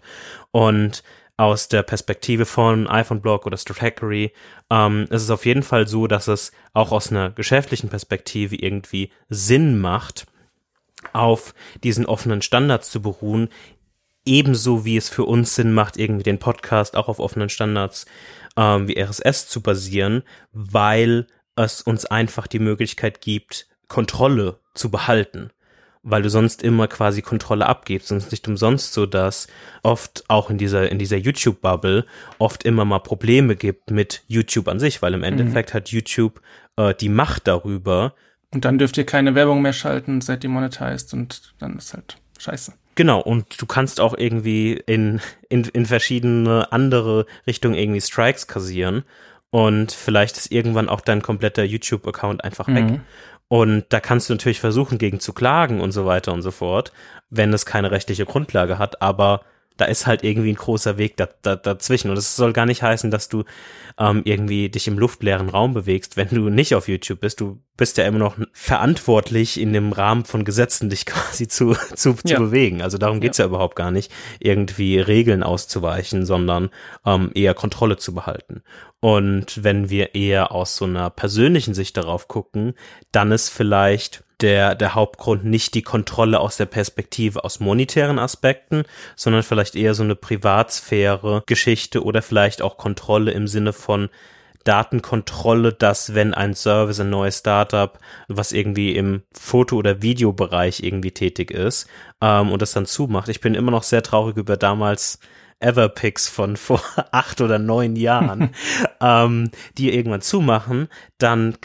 Und aus der Perspektive von iPhone Blog oder Stratechery ähm, ist es auf jeden Fall so, dass es auch aus einer geschäftlichen Perspektive irgendwie Sinn macht, auf diesen offenen Standards zu beruhen, ebenso wie es für uns Sinn macht, irgendwie den Podcast auch auf offenen Standards ähm, wie RSS zu basieren, weil es uns einfach die Möglichkeit gibt, Kontrolle zu behalten weil du sonst immer quasi Kontrolle abgibst und es ist nicht umsonst so, dass oft auch in dieser, in dieser YouTube-Bubble oft immer mal Probleme gibt mit YouTube an sich, weil im mhm. Endeffekt mhm. hat YouTube äh, die Macht darüber. Und dann dürft ihr keine Werbung mehr schalten, seid ihr monetized und dann ist halt scheiße. Genau, und du kannst auch irgendwie in, in, in verschiedene andere Richtungen irgendwie Strikes kassieren und vielleicht ist irgendwann auch dein kompletter YouTube-Account einfach weg. Und da kannst du natürlich versuchen, gegen zu klagen und so weiter und so fort, wenn es keine rechtliche Grundlage hat, aber da ist halt irgendwie ein großer Weg da, da, dazwischen. Und es soll gar nicht heißen, dass du ähm, irgendwie dich im luftleeren Raum bewegst, wenn du nicht auf YouTube bist. Du bist ja immer noch verantwortlich, in dem Rahmen von Gesetzen dich quasi zu, zu, zu ja. bewegen. Also darum geht's ja. ja überhaupt gar nicht, irgendwie Regeln auszuweichen, sondern ähm, eher Kontrolle zu behalten. Und wenn wir eher aus so einer persönlichen Sicht darauf gucken, dann ist vielleicht der, der Hauptgrund nicht die Kontrolle aus der Perspektive aus monetären Aspekten, sondern vielleicht eher so eine Privatsphäre Geschichte oder vielleicht auch Kontrolle im Sinne von Datenkontrolle, dass wenn ein Service, ein neues Startup, was irgendwie im Foto- oder Videobereich irgendwie tätig ist ähm, und das dann zumacht. Ich bin immer noch sehr traurig über damals Everpix von vor acht oder neun Jahren, ähm, die irgendwann zumachen, dann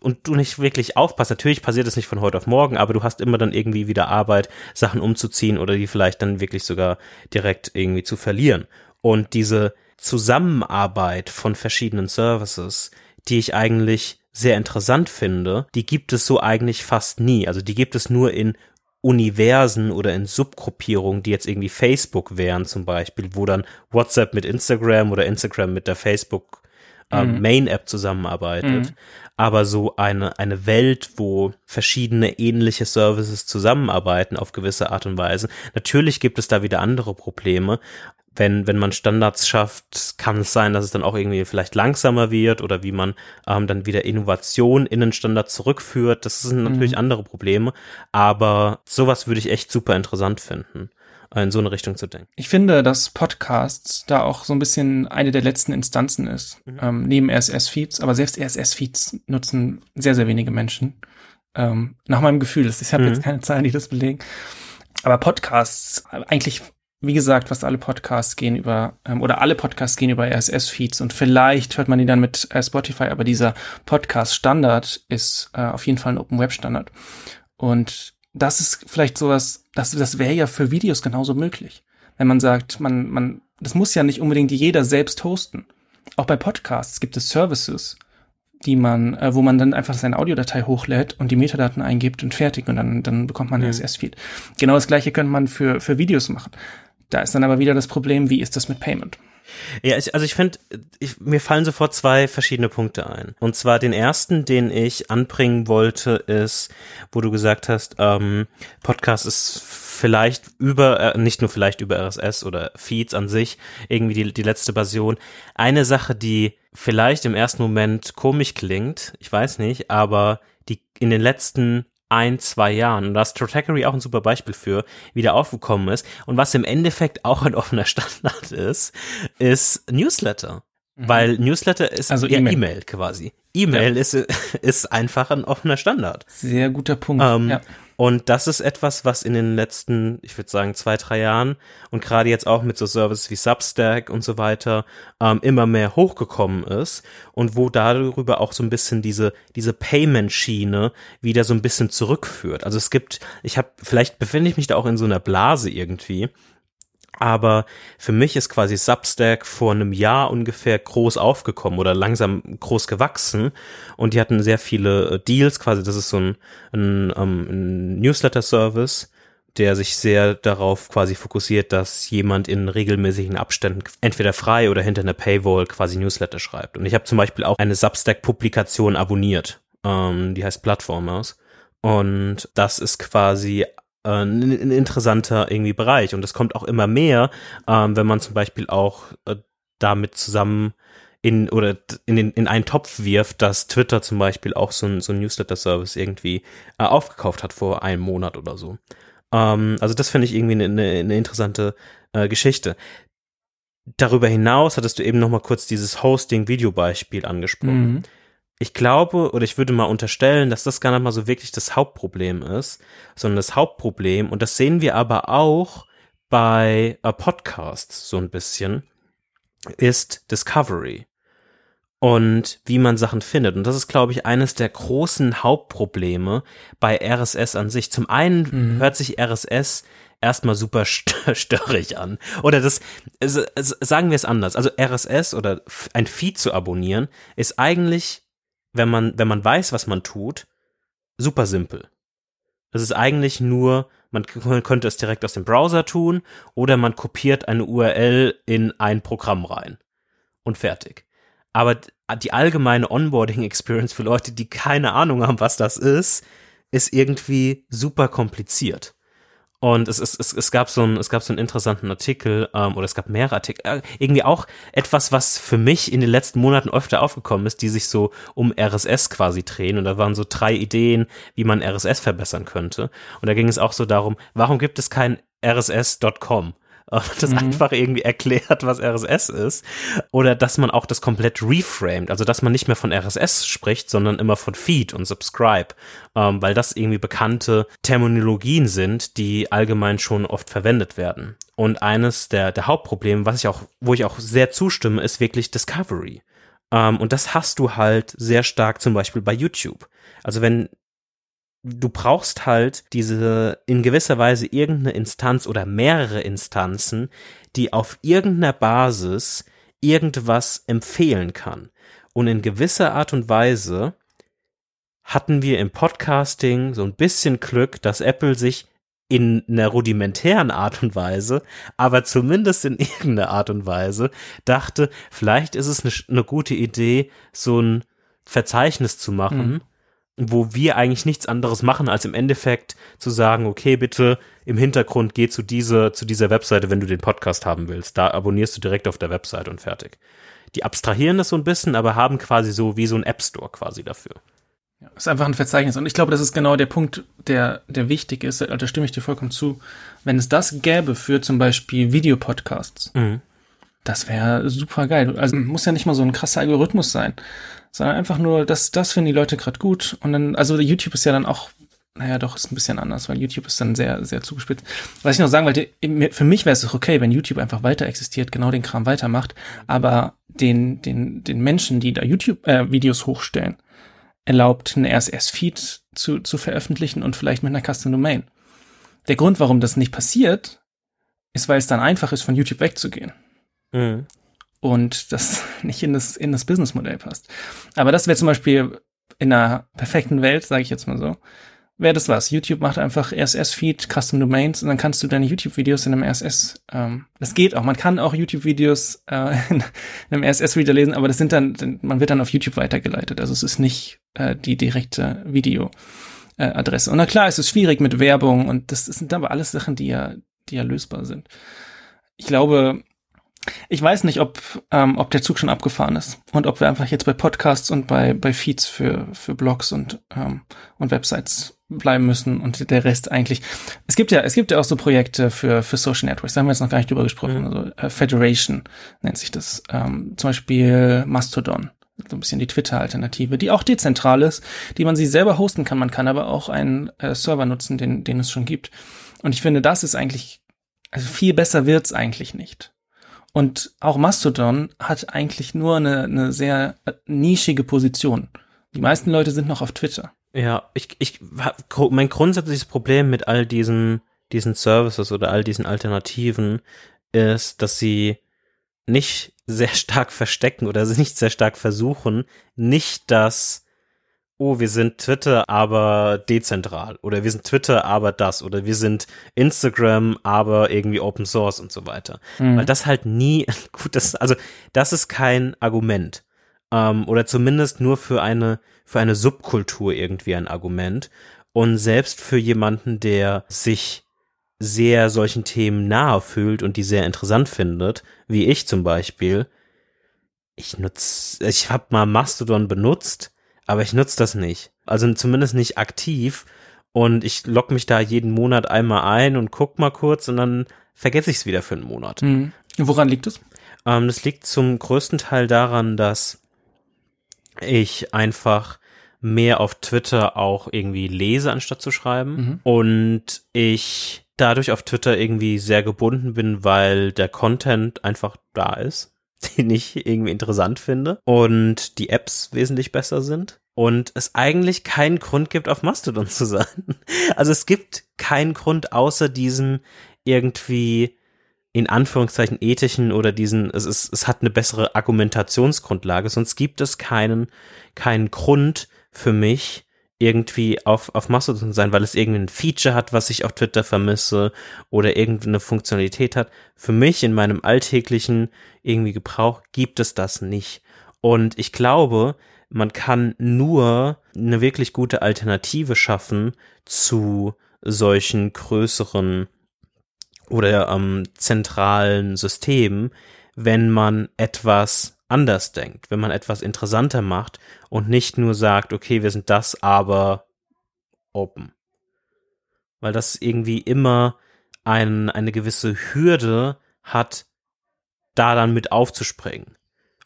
und du nicht wirklich aufpasst, natürlich passiert es nicht von heute auf morgen, aber du hast immer dann irgendwie wieder Arbeit, Sachen umzuziehen oder die vielleicht dann wirklich sogar direkt irgendwie zu verlieren. Und diese Zusammenarbeit von verschiedenen Services, die ich eigentlich sehr interessant finde, die gibt es so eigentlich fast nie. Also die gibt es nur in Universen oder in Subgruppierungen, die jetzt irgendwie Facebook wären zum Beispiel, wo dann WhatsApp mit Instagram oder Instagram mit der Facebook äh, mhm. Main-App zusammenarbeitet. Mhm aber so eine, eine Welt, wo verschiedene ähnliche Services zusammenarbeiten auf gewisse Art und Weise. Natürlich gibt es da wieder andere Probleme. Wenn, wenn man Standards schafft, kann es sein, dass es dann auch irgendwie vielleicht langsamer wird oder wie man ähm, dann wieder Innovation in den Standard zurückführt. Das sind natürlich mhm. andere Probleme, aber sowas würde ich echt super interessant finden in so eine Richtung zu denken. Ich finde, dass Podcasts da auch so ein bisschen eine der letzten Instanzen ist, mhm. ähm, neben RSS-Feeds, aber selbst RSS-Feeds nutzen sehr, sehr wenige Menschen. Ähm, nach meinem Gefühl, ich habe mhm. jetzt keine Zahlen, die das belegen. Aber Podcasts, eigentlich, wie gesagt, fast alle Podcasts gehen über, ähm, oder alle Podcasts gehen über RSS-Feeds und vielleicht hört man die dann mit äh, Spotify, aber dieser Podcast-Standard ist äh, auf jeden Fall ein Open-Web-Standard. Und das ist vielleicht sowas, das, das wäre ja für Videos genauso möglich. Wenn man sagt, man, man, das muss ja nicht unbedingt jeder selbst hosten. Auch bei Podcasts gibt es Services, die man, äh, wo man dann einfach seine Audiodatei hochlädt und die Metadaten eingibt und fertig und dann, dann bekommt man ein mhm. RSS-Feed. Genau das gleiche könnte man für, für Videos machen. Da ist dann aber wieder das Problem, wie ist das mit Payment? Ja, ich, also ich finde, ich, mir fallen sofort zwei verschiedene Punkte ein. Und zwar den ersten, den ich anbringen wollte, ist, wo du gesagt hast, ähm, Podcast ist vielleicht über, äh, nicht nur vielleicht über RSS oder Feeds an sich, irgendwie die, die letzte Version. Eine Sache, die vielleicht im ersten Moment komisch klingt, ich weiß nicht, aber die in den letzten ein, zwei Jahren, und da ist Trotackery auch ein super Beispiel für, wieder aufgekommen ist. Und was im Endeffekt auch ein offener Standard ist, ist Newsletter. Mhm. Weil Newsletter ist also ja E-Mail e quasi. E-Mail ja. ist, ist einfach ein offener Standard. Sehr guter Punkt. Ähm, ja. Und das ist etwas, was in den letzten, ich würde sagen, zwei, drei Jahren und gerade jetzt auch mit so Services wie Substack und so weiter ähm, immer mehr hochgekommen ist und wo darüber auch so ein bisschen diese, diese Payment-Schiene wieder so ein bisschen zurückführt. Also es gibt, ich habe, vielleicht befinde ich mich da auch in so einer Blase irgendwie, aber für mich ist quasi Substack vor einem Jahr ungefähr groß aufgekommen oder langsam groß gewachsen. Und die hatten sehr viele äh, Deals, quasi, das ist so ein, ein, ähm, ein Newsletter-Service, der sich sehr darauf quasi fokussiert, dass jemand in regelmäßigen Abständen entweder frei oder hinter einer Paywall quasi Newsletter schreibt. Und ich habe zum Beispiel auch eine Substack-Publikation abonniert. Ähm, die heißt Platformers. Und das ist quasi äh, ein, ein, interessanter irgendwie Bereich. Und es kommt auch immer mehr, ähm, wenn man zum Beispiel auch äh, damit zusammen in oder in, den, in einen Topf wirft, dass Twitter zum Beispiel auch so ein, so ein Newsletter-Service irgendwie äh, aufgekauft hat vor einem Monat oder so. Ähm, also das finde ich irgendwie eine, eine, eine interessante äh, Geschichte. Darüber hinaus hattest du eben noch mal kurz dieses Hosting-Video-Beispiel angesprochen. Mhm ich glaube oder ich würde mal unterstellen, dass das gar nicht mal so wirklich das Hauptproblem ist, sondern das Hauptproblem, und das sehen wir aber auch bei äh, Podcasts so ein bisschen, ist Discovery und wie man Sachen findet. Und das ist, glaube ich, eines der großen Hauptprobleme bei RSS an sich. Zum einen mhm. hört sich RSS erstmal super störrig an. Oder das, sagen wir es anders. Also RSS oder ein Feed zu abonnieren ist eigentlich wenn man, wenn man weiß, was man tut, super simpel. Es ist eigentlich nur, man könnte es direkt aus dem Browser tun oder man kopiert eine URL in ein Programm rein und fertig. Aber die allgemeine Onboarding Experience für Leute, die keine Ahnung haben, was das ist, ist irgendwie super kompliziert. Und es, es, es, es, gab so einen, es gab so einen interessanten Artikel, ähm, oder es gab mehrere Artikel, äh, irgendwie auch etwas, was für mich in den letzten Monaten öfter aufgekommen ist, die sich so um RSS quasi drehen. Und da waren so drei Ideen, wie man RSS verbessern könnte. Und da ging es auch so darum, warum gibt es kein RSS.com? das mhm. einfach irgendwie erklärt, was RSS ist. Oder dass man auch das komplett reframed, also dass man nicht mehr von RSS spricht, sondern immer von Feed und Subscribe, ähm, weil das irgendwie bekannte Terminologien sind, die allgemein schon oft verwendet werden. Und eines der, der Hauptprobleme, was ich auch, wo ich auch sehr zustimme, ist wirklich Discovery. Um, ähm, und das hast du halt sehr stark zum Beispiel bei YouTube. Also wenn du brauchst halt diese in gewisser Weise irgendeine Instanz oder mehrere Instanzen, die auf irgendeiner Basis irgendwas empfehlen kann. Und in gewisser Art und Weise hatten wir im Podcasting so ein bisschen Glück, dass Apple sich in einer rudimentären Art und Weise, aber zumindest in irgendeiner Art und Weise dachte, vielleicht ist es eine, eine gute Idee, so ein Verzeichnis zu machen, mhm wo wir eigentlich nichts anderes machen, als im Endeffekt zu sagen, okay, bitte im Hintergrund geh zu dieser, zu dieser Webseite, wenn du den Podcast haben willst. Da abonnierst du direkt auf der Webseite und fertig. Die abstrahieren das so ein bisschen, aber haben quasi so wie so ein App Store quasi dafür. Ja, ist einfach ein Verzeichnis. Und ich glaube, das ist genau der Punkt, der, der wichtig ist. Da stimme ich dir vollkommen zu. Wenn es das gäbe für zum Beispiel Videopodcasts, mhm. Das wäre super geil. Also muss ja nicht mal so ein krasser Algorithmus sein, sondern einfach nur, das, das finden die Leute gerade gut. Und dann, also YouTube ist ja dann auch, naja, doch, ist ein bisschen anders, weil YouTube ist dann sehr, sehr zugespitzt. Was ich noch sagen wollte, für mich wäre es doch okay, wenn YouTube einfach weiter existiert, genau den Kram weitermacht, aber den, den, den Menschen, die da YouTube-Videos äh, hochstellen, erlaubt, einen RSS-Feed zu, zu veröffentlichen und vielleicht mit einer Custom Domain. Der Grund, warum das nicht passiert, ist, weil es dann einfach ist, von YouTube wegzugehen. Mhm und das nicht in das, in das Businessmodell passt. Aber das wäre zum Beispiel in einer perfekten Welt, sage ich jetzt mal so, wäre das was. YouTube macht einfach RSS-Feed, Custom Domains und dann kannst du deine YouTube-Videos in einem RSS, ähm, das geht auch. Man kann auch YouTube-Videos äh, in, einem RSS-Reader lesen, aber das sind dann, man wird dann auf YouTube weitergeleitet. Also es ist nicht äh, die direkte Video-Adresse. Äh, und na klar, es ist schwierig mit Werbung und das sind aber alles Sachen, die ja, die ja lösbar sind. Ich glaube, ich weiß nicht, ob, ähm, ob der Zug schon abgefahren ist und ob wir einfach jetzt bei Podcasts und bei, bei Feeds für, für Blogs und, ähm, und Websites bleiben müssen und der Rest eigentlich. Es gibt ja, es gibt ja auch so Projekte für, für Social Networks, da haben wir jetzt noch gar nicht drüber gesprochen. Mhm. Also äh, Federation nennt sich das. Ähm, zum Beispiel Mastodon. So ein bisschen die Twitter-Alternative, die auch dezentral ist, die man sich selber hosten kann. Man kann aber auch einen äh, Server nutzen, den, den es schon gibt. Und ich finde, das ist eigentlich, also viel besser wird's eigentlich nicht. Und auch Mastodon hat eigentlich nur eine, eine sehr nischige Position. Die meisten Leute sind noch auf Twitter. Ja, ich, ich, mein grundsätzliches Problem mit all diesen, diesen Services oder all diesen Alternativen ist, dass sie nicht sehr stark verstecken oder nicht sehr stark versuchen, nicht das oh, wir sind Twitter, aber dezentral oder wir sind Twitter, aber das oder wir sind Instagram, aber irgendwie Open Source und so weiter. Mhm. Weil das halt nie, gut, das, also das ist kein Argument. Ähm, oder zumindest nur für eine, für eine Subkultur irgendwie ein Argument. Und selbst für jemanden, der sich sehr solchen Themen nahe fühlt und die sehr interessant findet, wie ich zum Beispiel, ich nutze, ich habe mal Mastodon benutzt, aber ich nutze das nicht. Also zumindest nicht aktiv. Und ich logge mich da jeden Monat einmal ein und guck mal kurz und dann vergesse ich es wieder für einen Monat. Mhm. Woran liegt es? Ähm, das liegt zum größten Teil daran, dass ich einfach mehr auf Twitter auch irgendwie lese, anstatt zu schreiben. Mhm. Und ich dadurch auf Twitter irgendwie sehr gebunden bin, weil der Content einfach da ist. den ich irgendwie interessant finde und die Apps wesentlich besser sind und es eigentlich keinen Grund gibt, auf Mastodon zu sein. Also es gibt keinen Grund außer diesen irgendwie in Anführungszeichen ethischen oder diesen, es ist, es hat eine bessere Argumentationsgrundlage, sonst gibt es keinen, keinen Grund für mich, irgendwie auf, auf Mastodon sein, weil es irgendein Feature hat, was ich auf Twitter vermisse oder irgendeine Funktionalität hat. Für mich in meinem alltäglichen irgendwie Gebrauch gibt es das nicht. Und ich glaube, man kann nur eine wirklich gute Alternative schaffen zu solchen größeren oder ähm, zentralen Systemen, wenn man etwas anders denkt, wenn man etwas interessanter macht und nicht nur sagt, okay, wir sind das, aber open. Weil das irgendwie immer ein, eine gewisse Hürde hat, da dann mit aufzuspringen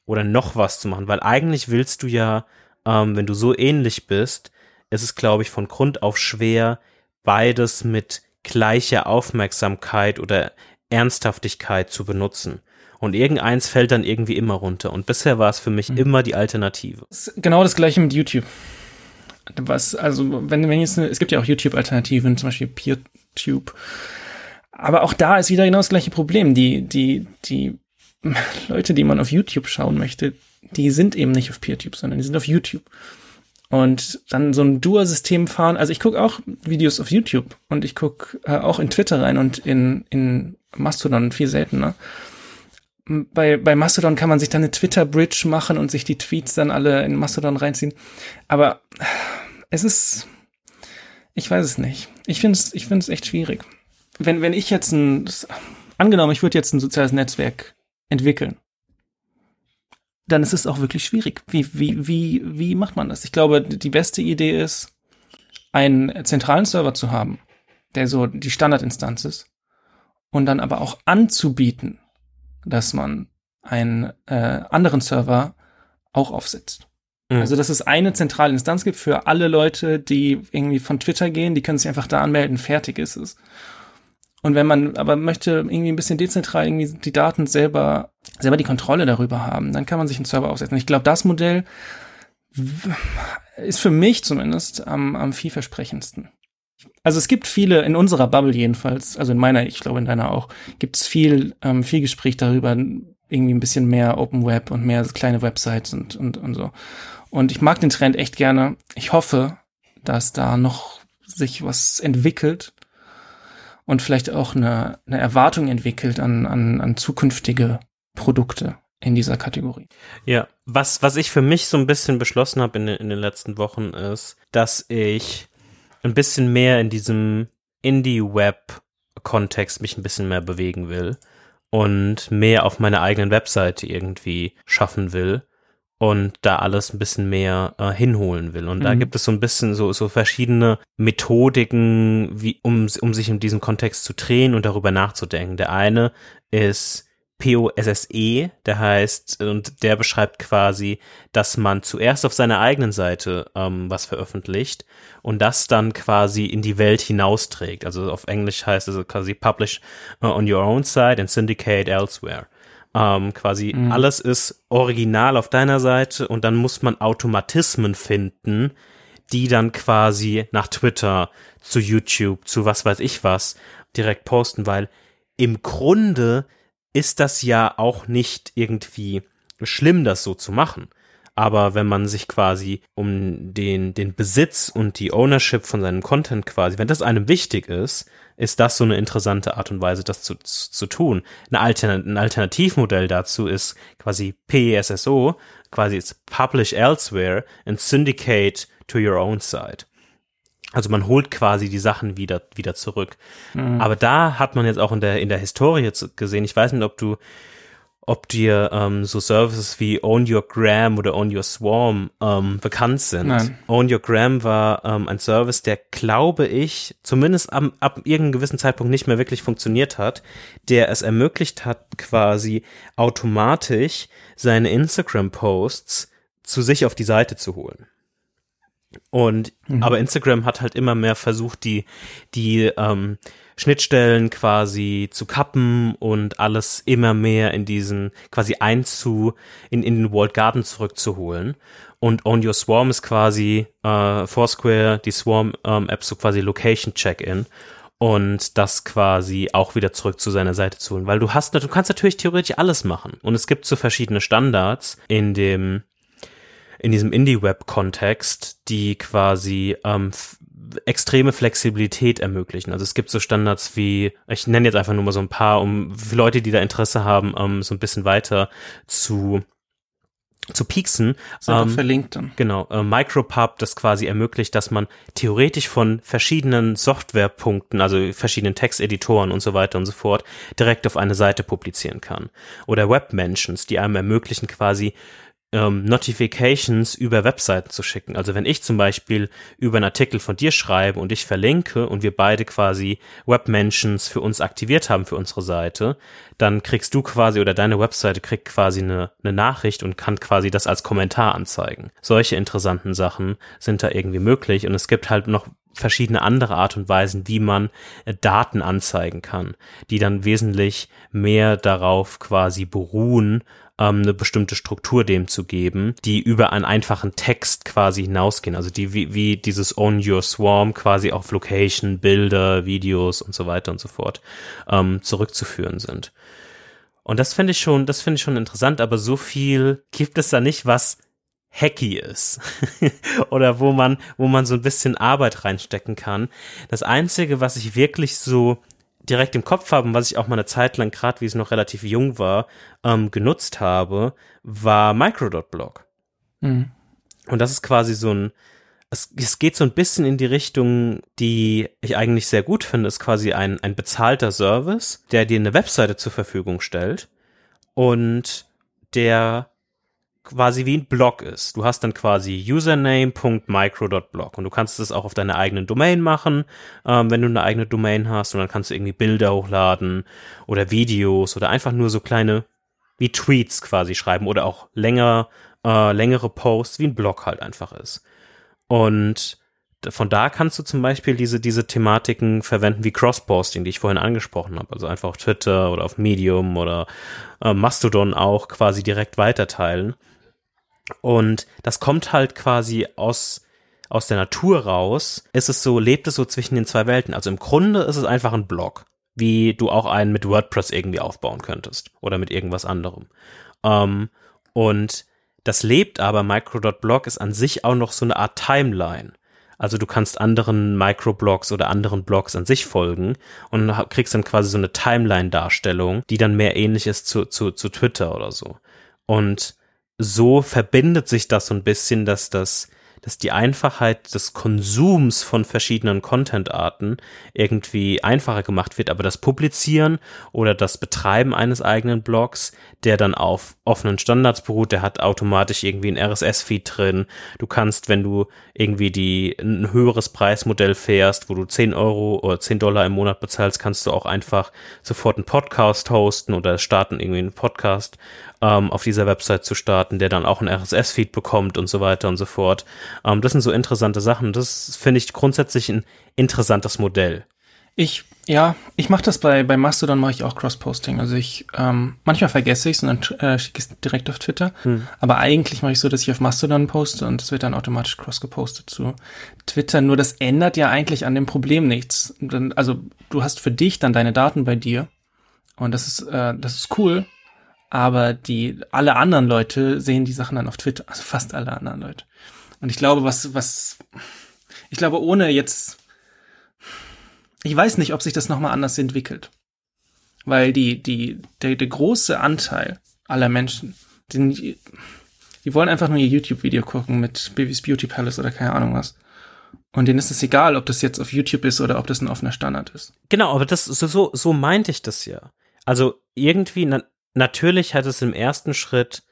oder noch was zu machen, weil eigentlich willst du ja, ähm, wenn du so ähnlich bist, ist es, glaube ich, von Grund auf schwer, beides mit gleicher Aufmerksamkeit oder Ernsthaftigkeit zu benutzen. Und irgendeins fällt dann irgendwie immer runter. Und bisher war es für mich mhm. immer die Alternative. Genau das gleiche mit YouTube. Was, also, wenn, wenn jetzt, es gibt ja auch YouTube-Alternativen, zum Beispiel PeerTube. Aber auch da ist wieder genau das gleiche Problem. Die, die, die Leute, die man auf YouTube schauen möchte, die sind eben nicht auf PeerTube, sondern die sind auf YouTube. Und dann so ein Dual-System fahren. Also ich gucke auch Videos auf YouTube und ich gucke äh, auch in Twitter rein und in, in Mastodon viel seltener bei, bei Mastodon kann man sich dann eine Twitter-Bridge machen und sich die Tweets dann alle in Mastodon reinziehen. Aber es ist, ich weiß es nicht. Ich finde es ich find's echt schwierig. Wenn, wenn ich jetzt ein, angenommen, ich würde jetzt ein soziales Netzwerk entwickeln, dann ist es auch wirklich schwierig. Wie, wie, wie, wie macht man das? Ich glaube, die beste Idee ist, einen zentralen Server zu haben, der so die Standardinstanz ist, und dann aber auch anzubieten, dass man einen äh, anderen Server auch aufsetzt. Mhm. Also, dass es eine zentrale Instanz gibt für alle Leute, die irgendwie von Twitter gehen, die können sich einfach da anmelden, fertig ist es. Und wenn man aber möchte irgendwie ein bisschen dezentral irgendwie die Daten selber, selber die Kontrolle darüber haben, dann kann man sich einen Server aufsetzen. Ich glaube, das Modell ist für mich zumindest am, am vielversprechendsten. Also es gibt viele, in unserer Bubble jedenfalls, also in meiner, ich glaube in deiner auch, gibt es viel, ähm, viel Gespräch darüber, irgendwie ein bisschen mehr Open Web und mehr kleine Websites und, und, und so. Und ich mag den Trend echt gerne. Ich hoffe, dass da noch sich was entwickelt und vielleicht auch eine, eine Erwartung entwickelt an, an, an zukünftige Produkte in dieser Kategorie. Ja, was, was ich für mich so ein bisschen beschlossen habe in, in den letzten Wochen ist, dass ich ein bisschen mehr in diesem Indie-Web-Kontext mich ein bisschen mehr bewegen will und mehr auf meiner eigenen Webseite irgendwie schaffen will und da alles ein bisschen mehr äh, hinholen will. Und mhm. da gibt es so ein bisschen so, so verschiedene Methodiken, wie, um, um sich in diesem Kontext zu drehen und darüber nachzudenken. Der eine ist POSSE, der heißt, und der beschreibt quasi, dass man zuerst auf seiner eigenen Seite ähm, was veröffentlicht und das dann quasi in die Welt hinausträgt. Also auf Englisch heißt es quasi publish uh, on your own site and syndicate elsewhere. Ähm, quasi mhm. alles ist original auf deiner Seite und dann muss man Automatismen finden, die dann quasi nach Twitter, zu YouTube, zu was weiß ich was direkt posten, weil im Grunde ist das ja auch nicht irgendwie schlimm, das so zu machen. Aber wenn man sich quasi um den, den Besitz und die Ownership von seinem Content quasi, wenn das einem wichtig ist, ist das so eine interessante Art und Weise, das zu, zu, tun. Eine Altern ein Alternativmodell dazu ist quasi PESSO, quasi ist Publish Elsewhere and Syndicate to your own site. Also man holt quasi die Sachen wieder, wieder zurück. Mhm. Aber da hat man jetzt auch in der, in der Historie gesehen, ich weiß nicht, ob du ob dir ähm, so Services wie Own Your Gram oder Own Your Swarm ähm, bekannt sind. Nein. Own Your Gram war ähm, ein Service, der, glaube ich, zumindest ab, ab irgendeinem gewissen Zeitpunkt nicht mehr wirklich funktioniert hat, der es ermöglicht hat, quasi automatisch seine Instagram-Posts zu sich auf die Seite zu holen. Und mhm. aber Instagram hat halt immer mehr versucht, die die ähm, Schnittstellen quasi zu kappen und alles immer mehr in diesen quasi einzu in in den Walled Garden zurückzuholen. Und Own Your Swarm ist quasi äh, Foursquare, die Swarm ähm, App so quasi Location Check-in und das quasi auch wieder zurück zu seiner Seite zu holen, weil du hast, du kannst natürlich theoretisch alles machen und es gibt so verschiedene Standards in dem in diesem Indie-Web-Kontext, die quasi ähm, extreme Flexibilität ermöglichen. Also es gibt so Standards wie, ich nenne jetzt einfach nur mal so ein paar, um für Leute, die da Interesse haben, ähm, so ein bisschen weiter zu zu pieksen. Sind ähm, verlinkt dann. Genau, äh, Micropub, das quasi ermöglicht, dass man theoretisch von verschiedenen Softwarepunkten, also verschiedenen Texteditoren und so weiter und so fort, direkt auf eine Seite publizieren kann. Oder Webmentions, die einem ermöglichen, quasi ähm, Notifications über Webseiten zu schicken. Also wenn ich zum Beispiel über einen Artikel von dir schreibe und ich verlinke und wir beide quasi Webmentions für uns aktiviert haben für unsere Seite, dann kriegst du quasi oder deine Webseite kriegt quasi eine, eine Nachricht und kann quasi das als Kommentar anzeigen. Solche interessanten Sachen sind da irgendwie möglich und es gibt halt noch verschiedene andere Art und Weisen, wie man äh, Daten anzeigen kann, die dann wesentlich mehr darauf quasi beruhen, ähm, eine bestimmte Struktur dem zu geben, die über einen einfachen Text quasi hinausgehen. Also die wie, wie dieses Own Your Swarm quasi auf Location, Bilder, Videos und so weiter und so fort ähm, zurückzuführen sind. Und das finde ich schon, das finde ich schon interessant, aber so viel gibt es da nicht, was hacky ist oder wo man wo man so ein bisschen Arbeit reinstecken kann. Das einzige, was ich wirklich so direkt im Kopf habe und was ich auch mal eine Zeit lang, gerade wie es noch relativ jung war, ähm, genutzt habe, war Microdot-Blog. Mhm. Und das ist quasi so ein, es, es geht so ein bisschen in die Richtung, die ich eigentlich sehr gut finde, ist quasi ein, ein bezahlter Service, der dir eine Webseite zur Verfügung stellt und der quasi wie ein Blog ist. Du hast dann quasi username.micro.blog und du kannst es auch auf deiner eigenen Domain machen, ähm, wenn du eine eigene Domain hast und dann kannst du irgendwie Bilder hochladen oder Videos oder einfach nur so kleine wie Tweets quasi schreiben oder auch länger, äh, längere Posts, wie ein Blog halt einfach ist. Und von da kannst du zum Beispiel diese, diese Thematiken verwenden wie Crossposting, die ich vorhin angesprochen habe. Also einfach auf Twitter oder auf Medium oder äh, Mastodon auch quasi direkt weiterteilen. Und das kommt halt quasi aus, aus der Natur raus. Ist es so, lebt es so zwischen den zwei Welten. Also im Grunde ist es einfach ein Blog, wie du auch einen mit WordPress irgendwie aufbauen könntest oder mit irgendwas anderem. Ähm, und das lebt aber, Micro.blog ist an sich auch noch so eine Art Timeline. Also du kannst anderen Microblogs oder anderen Blogs an sich folgen und kriegst dann quasi so eine Timeline-Darstellung, die dann mehr ähnlich ist zu, zu, zu Twitter oder so. Und so verbindet sich das so ein bisschen, dass das dass die Einfachheit des Konsums von verschiedenen Content-Arten irgendwie einfacher gemacht wird, aber das Publizieren oder das Betreiben eines eigenen Blogs, der dann auf offenen Standards beruht, der hat automatisch irgendwie ein RSS-Feed drin. Du kannst, wenn du irgendwie die, ein höheres Preismodell fährst, wo du 10 Euro oder 10 Dollar im Monat bezahlst, kannst du auch einfach sofort einen Podcast hosten oder starten irgendwie einen Podcast ähm, auf dieser Website zu starten, der dann auch ein RSS-Feed bekommt und so weiter und so fort. Ähm, das sind so interessante Sachen. Das finde ich grundsätzlich ein interessantes Modell. Ich, ja, ich mache das bei, bei Mastodon mache ich auch Cross-Posting. Also ich, ähm, manchmal vergesse ich es und dann äh, schicke ich es direkt auf Twitter. Hm. Aber eigentlich mache ich so, dass ich auf Mastodon poste und es wird dann automatisch cross-gepostet zu Twitter. Nur das ändert ja eigentlich an dem Problem nichts. Dann, also du hast für dich dann deine Daten bei dir. Und das ist, äh, das ist cool aber die alle anderen Leute sehen die Sachen dann auf Twitter, also fast alle anderen Leute. Und ich glaube, was was ich glaube, ohne jetzt ich weiß nicht, ob sich das nochmal anders entwickelt. Weil die, die, der, der große Anteil aller Menschen, den, die wollen einfach nur ihr YouTube-Video gucken mit Baby's Beauty Palace oder keine Ahnung was. Und denen ist es egal, ob das jetzt auf YouTube ist oder ob das ein offener Standard ist. Genau, aber das so, so meinte ich das ja. Also irgendwie, na, natürlich hat es im ersten Schritt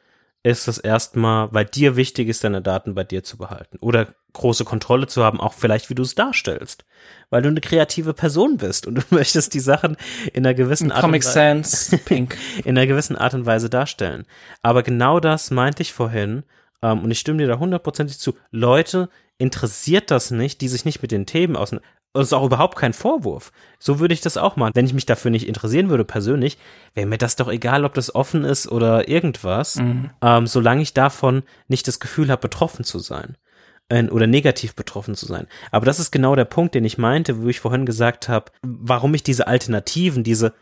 ist es erstmal, weil dir wichtig ist, deine Daten bei dir zu behalten oder große Kontrolle zu haben, auch vielleicht, wie du es darstellst, weil du eine kreative Person bist und du möchtest die Sachen in einer gewissen Art Comic und Sans Pink in einer gewissen Art und Weise darstellen. Aber genau das meinte ich vorhin ähm, und ich stimme dir da hundertprozentig zu. Leute interessiert das nicht, die sich nicht mit den Themen auseinander das ist auch überhaupt kein Vorwurf. So würde ich das auch machen. Wenn ich mich dafür nicht interessieren würde persönlich, wäre mir das doch egal, ob das offen ist oder irgendwas, mhm. ähm, solange ich davon nicht das Gefühl habe, betroffen zu sein äh, oder negativ betroffen zu sein. Aber das ist genau der Punkt, den ich meinte, wo ich vorhin gesagt habe, warum ich diese Alternativen, diese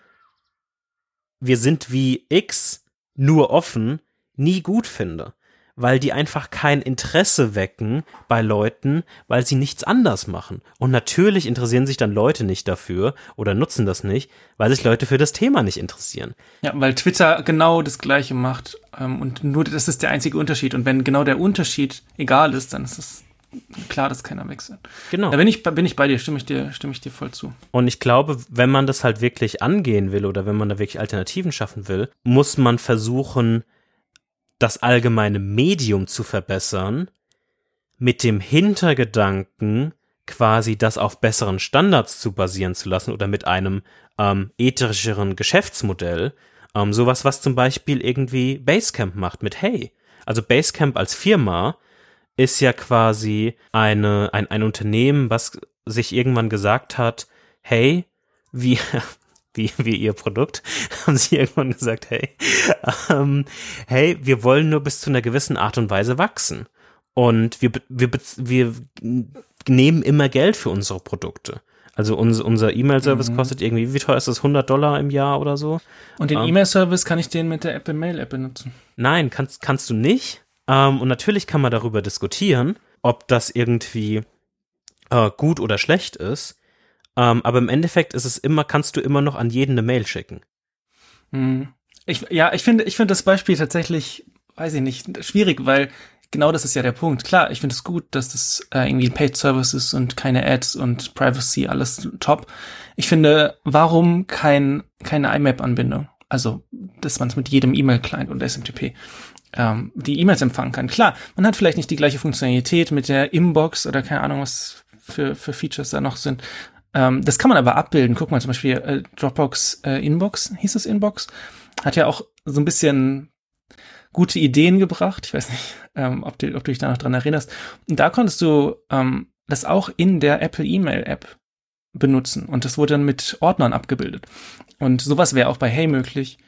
wir sind wie X nur offen, nie gut finde weil die einfach kein Interesse wecken bei Leuten, weil sie nichts anders machen. Und natürlich interessieren sich dann Leute nicht dafür oder nutzen das nicht, weil sich Leute für das Thema nicht interessieren. Ja, weil Twitter genau das Gleiche macht. Ähm, und nur das ist der einzige Unterschied. Und wenn genau der Unterschied egal ist, dann ist es klar, dass keiner wechselt. Genau. Da bin ich, bin ich bei dir, stimme ich dir, stimme ich dir voll zu. Und ich glaube, wenn man das halt wirklich angehen will oder wenn man da wirklich Alternativen schaffen will, muss man versuchen, das allgemeine Medium zu verbessern, mit dem Hintergedanken, quasi das auf besseren Standards zu basieren zu lassen oder mit einem ähm, ethischeren Geschäftsmodell. Ähm, sowas, was zum Beispiel irgendwie Basecamp macht mit Hey. Also Basecamp als Firma ist ja quasi eine, ein, ein Unternehmen, was sich irgendwann gesagt hat, hey, wir, wie, wie ihr Produkt, haben sie irgendwann gesagt, hey, ähm, hey, wir wollen nur bis zu einer gewissen Art und Weise wachsen. Und wir, wir, wir nehmen immer Geld für unsere Produkte. Also unser, unser E-Mail-Service mhm. kostet irgendwie, wie teuer ist das? 100 Dollar im Jahr oder so? Und den ähm, E-Mail-Service kann ich den mit der Apple Mail App benutzen? Nein, kannst, kannst du nicht. Ähm, und natürlich kann man darüber diskutieren, ob das irgendwie äh, gut oder schlecht ist. Ähm, aber im Endeffekt ist es immer, kannst du immer noch an jeden eine Mail schicken. Hm. Ich, ja, ich finde, ich finde das Beispiel tatsächlich, weiß ich nicht, schwierig, weil genau das ist ja der Punkt. Klar, ich finde es gut, dass das äh, irgendwie ein Paid Service ist und keine Ads und Privacy, alles top. Ich finde, warum kein, keine IMAP-Anbindung? Also, dass man es mit jedem E-Mail-Client und SMTP ähm, die E-Mails empfangen kann. Klar, man hat vielleicht nicht die gleiche Funktionalität mit der Inbox oder keine Ahnung, was für, für Features da noch sind. Ähm, das kann man aber abbilden. Guck mal, zum Beispiel äh, Dropbox äh, Inbox, hieß es Inbox, hat ja auch so ein bisschen gute Ideen gebracht. Ich weiß nicht, ähm, ob, du, ob du dich da noch dran erinnerst. Und da konntest du ähm, das auch in der Apple E-Mail App benutzen. Und das wurde dann mit Ordnern abgebildet. Und sowas wäre auch bei Hey möglich.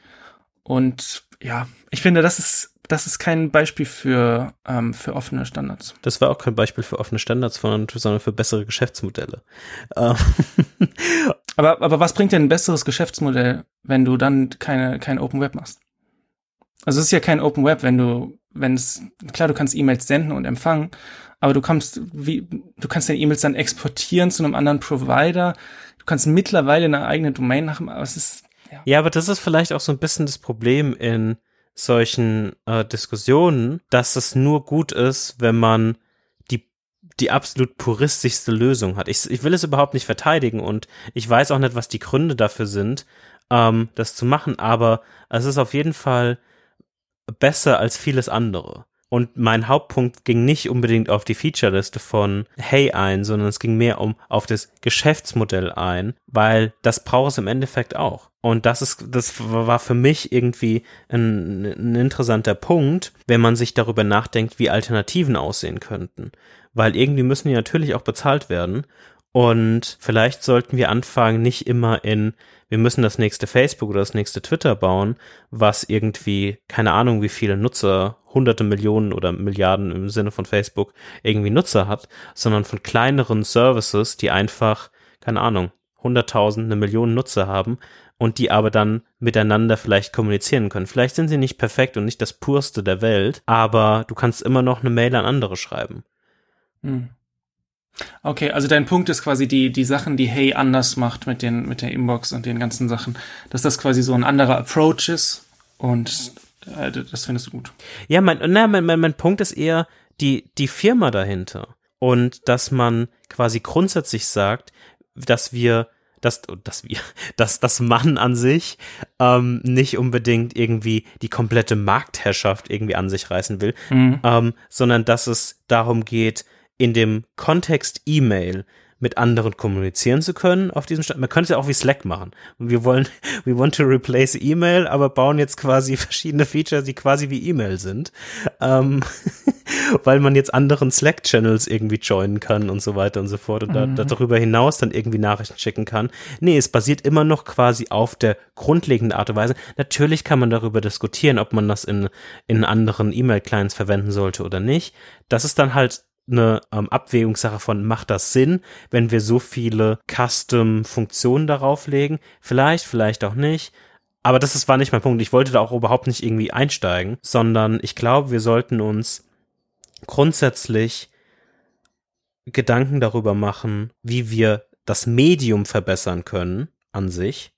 Und ja, ich finde, das ist das ist kein Beispiel für, ähm, für offene Standards. Das war auch kein Beispiel für offene Standards, sondern für bessere Geschäftsmodelle. Ähm. aber, aber was bringt denn ein besseres Geschäftsmodell, wenn du dann keine, kein Open Web machst? Also es ist ja kein Open Web, wenn du wenn es, klar, du kannst E-Mails senden und empfangen, aber du kommst, wie, du kannst deine E-Mails dann exportieren zu einem anderen Provider. Du kannst mittlerweile eine eigene Domain machen, aber es ist, ja. Ja, aber das ist vielleicht auch so ein bisschen das Problem in solchen äh, Diskussionen, dass es nur gut ist, wenn man die, die absolut puristischste Lösung hat. Ich, ich will es überhaupt nicht verteidigen und ich weiß auch nicht, was die Gründe dafür sind, ähm, das zu machen, aber es ist auf jeden Fall besser als vieles andere. Und mein Hauptpunkt ging nicht unbedingt auf die Featureliste von Hey ein, sondern es ging mehr um auf das Geschäftsmodell ein, weil das braucht es im Endeffekt auch. Und das ist, das war für mich irgendwie ein, ein interessanter Punkt, wenn man sich darüber nachdenkt, wie Alternativen aussehen könnten. Weil irgendwie müssen die natürlich auch bezahlt werden. Und vielleicht sollten wir anfangen, nicht immer in wir müssen das nächste Facebook oder das nächste Twitter bauen, was irgendwie, keine Ahnung, wie viele Nutzer, hunderte Millionen oder Milliarden im Sinne von Facebook irgendwie Nutzer hat, sondern von kleineren Services, die einfach, keine Ahnung, hunderttausend, eine Million Nutzer haben und die aber dann miteinander vielleicht kommunizieren können. Vielleicht sind sie nicht perfekt und nicht das purste der Welt, aber du kannst immer noch eine Mail an andere schreiben. Hm. Okay, also dein Punkt ist quasi die, die Sachen, die Hey anders macht mit den, mit der Inbox und den ganzen Sachen, dass das quasi so ein anderer Approach ist und äh, das findest du gut. Ja, mein, na, mein, mein, mein Punkt ist eher die, die Firma dahinter und dass man quasi grundsätzlich sagt, dass wir dass, dass wir, dass das Mann an sich ähm, nicht unbedingt irgendwie die komplette Marktherrschaft irgendwie an sich reißen will, mhm. ähm, sondern dass es darum geht, in dem Kontext E-Mail mit anderen kommunizieren zu können auf diesem Stand. Man könnte es ja auch wie Slack machen. Wir wollen, we want to replace E-Mail, aber bauen jetzt quasi verschiedene Features, die quasi wie E-Mail sind, ähm, weil man jetzt anderen Slack-Channels irgendwie joinen kann und so weiter und so fort und mhm. da, darüber hinaus dann irgendwie Nachrichten schicken kann. Nee, es basiert immer noch quasi auf der grundlegenden Art und Weise. Natürlich kann man darüber diskutieren, ob man das in, in anderen E-Mail-Clients verwenden sollte oder nicht. Das ist dann halt eine ähm, Abwägungssache von, macht das Sinn, wenn wir so viele Custom-Funktionen darauf legen? Vielleicht, vielleicht auch nicht. Aber das ist, war nicht mein Punkt. Ich wollte da auch überhaupt nicht irgendwie einsteigen, sondern ich glaube, wir sollten uns grundsätzlich Gedanken darüber machen, wie wir das Medium verbessern können an sich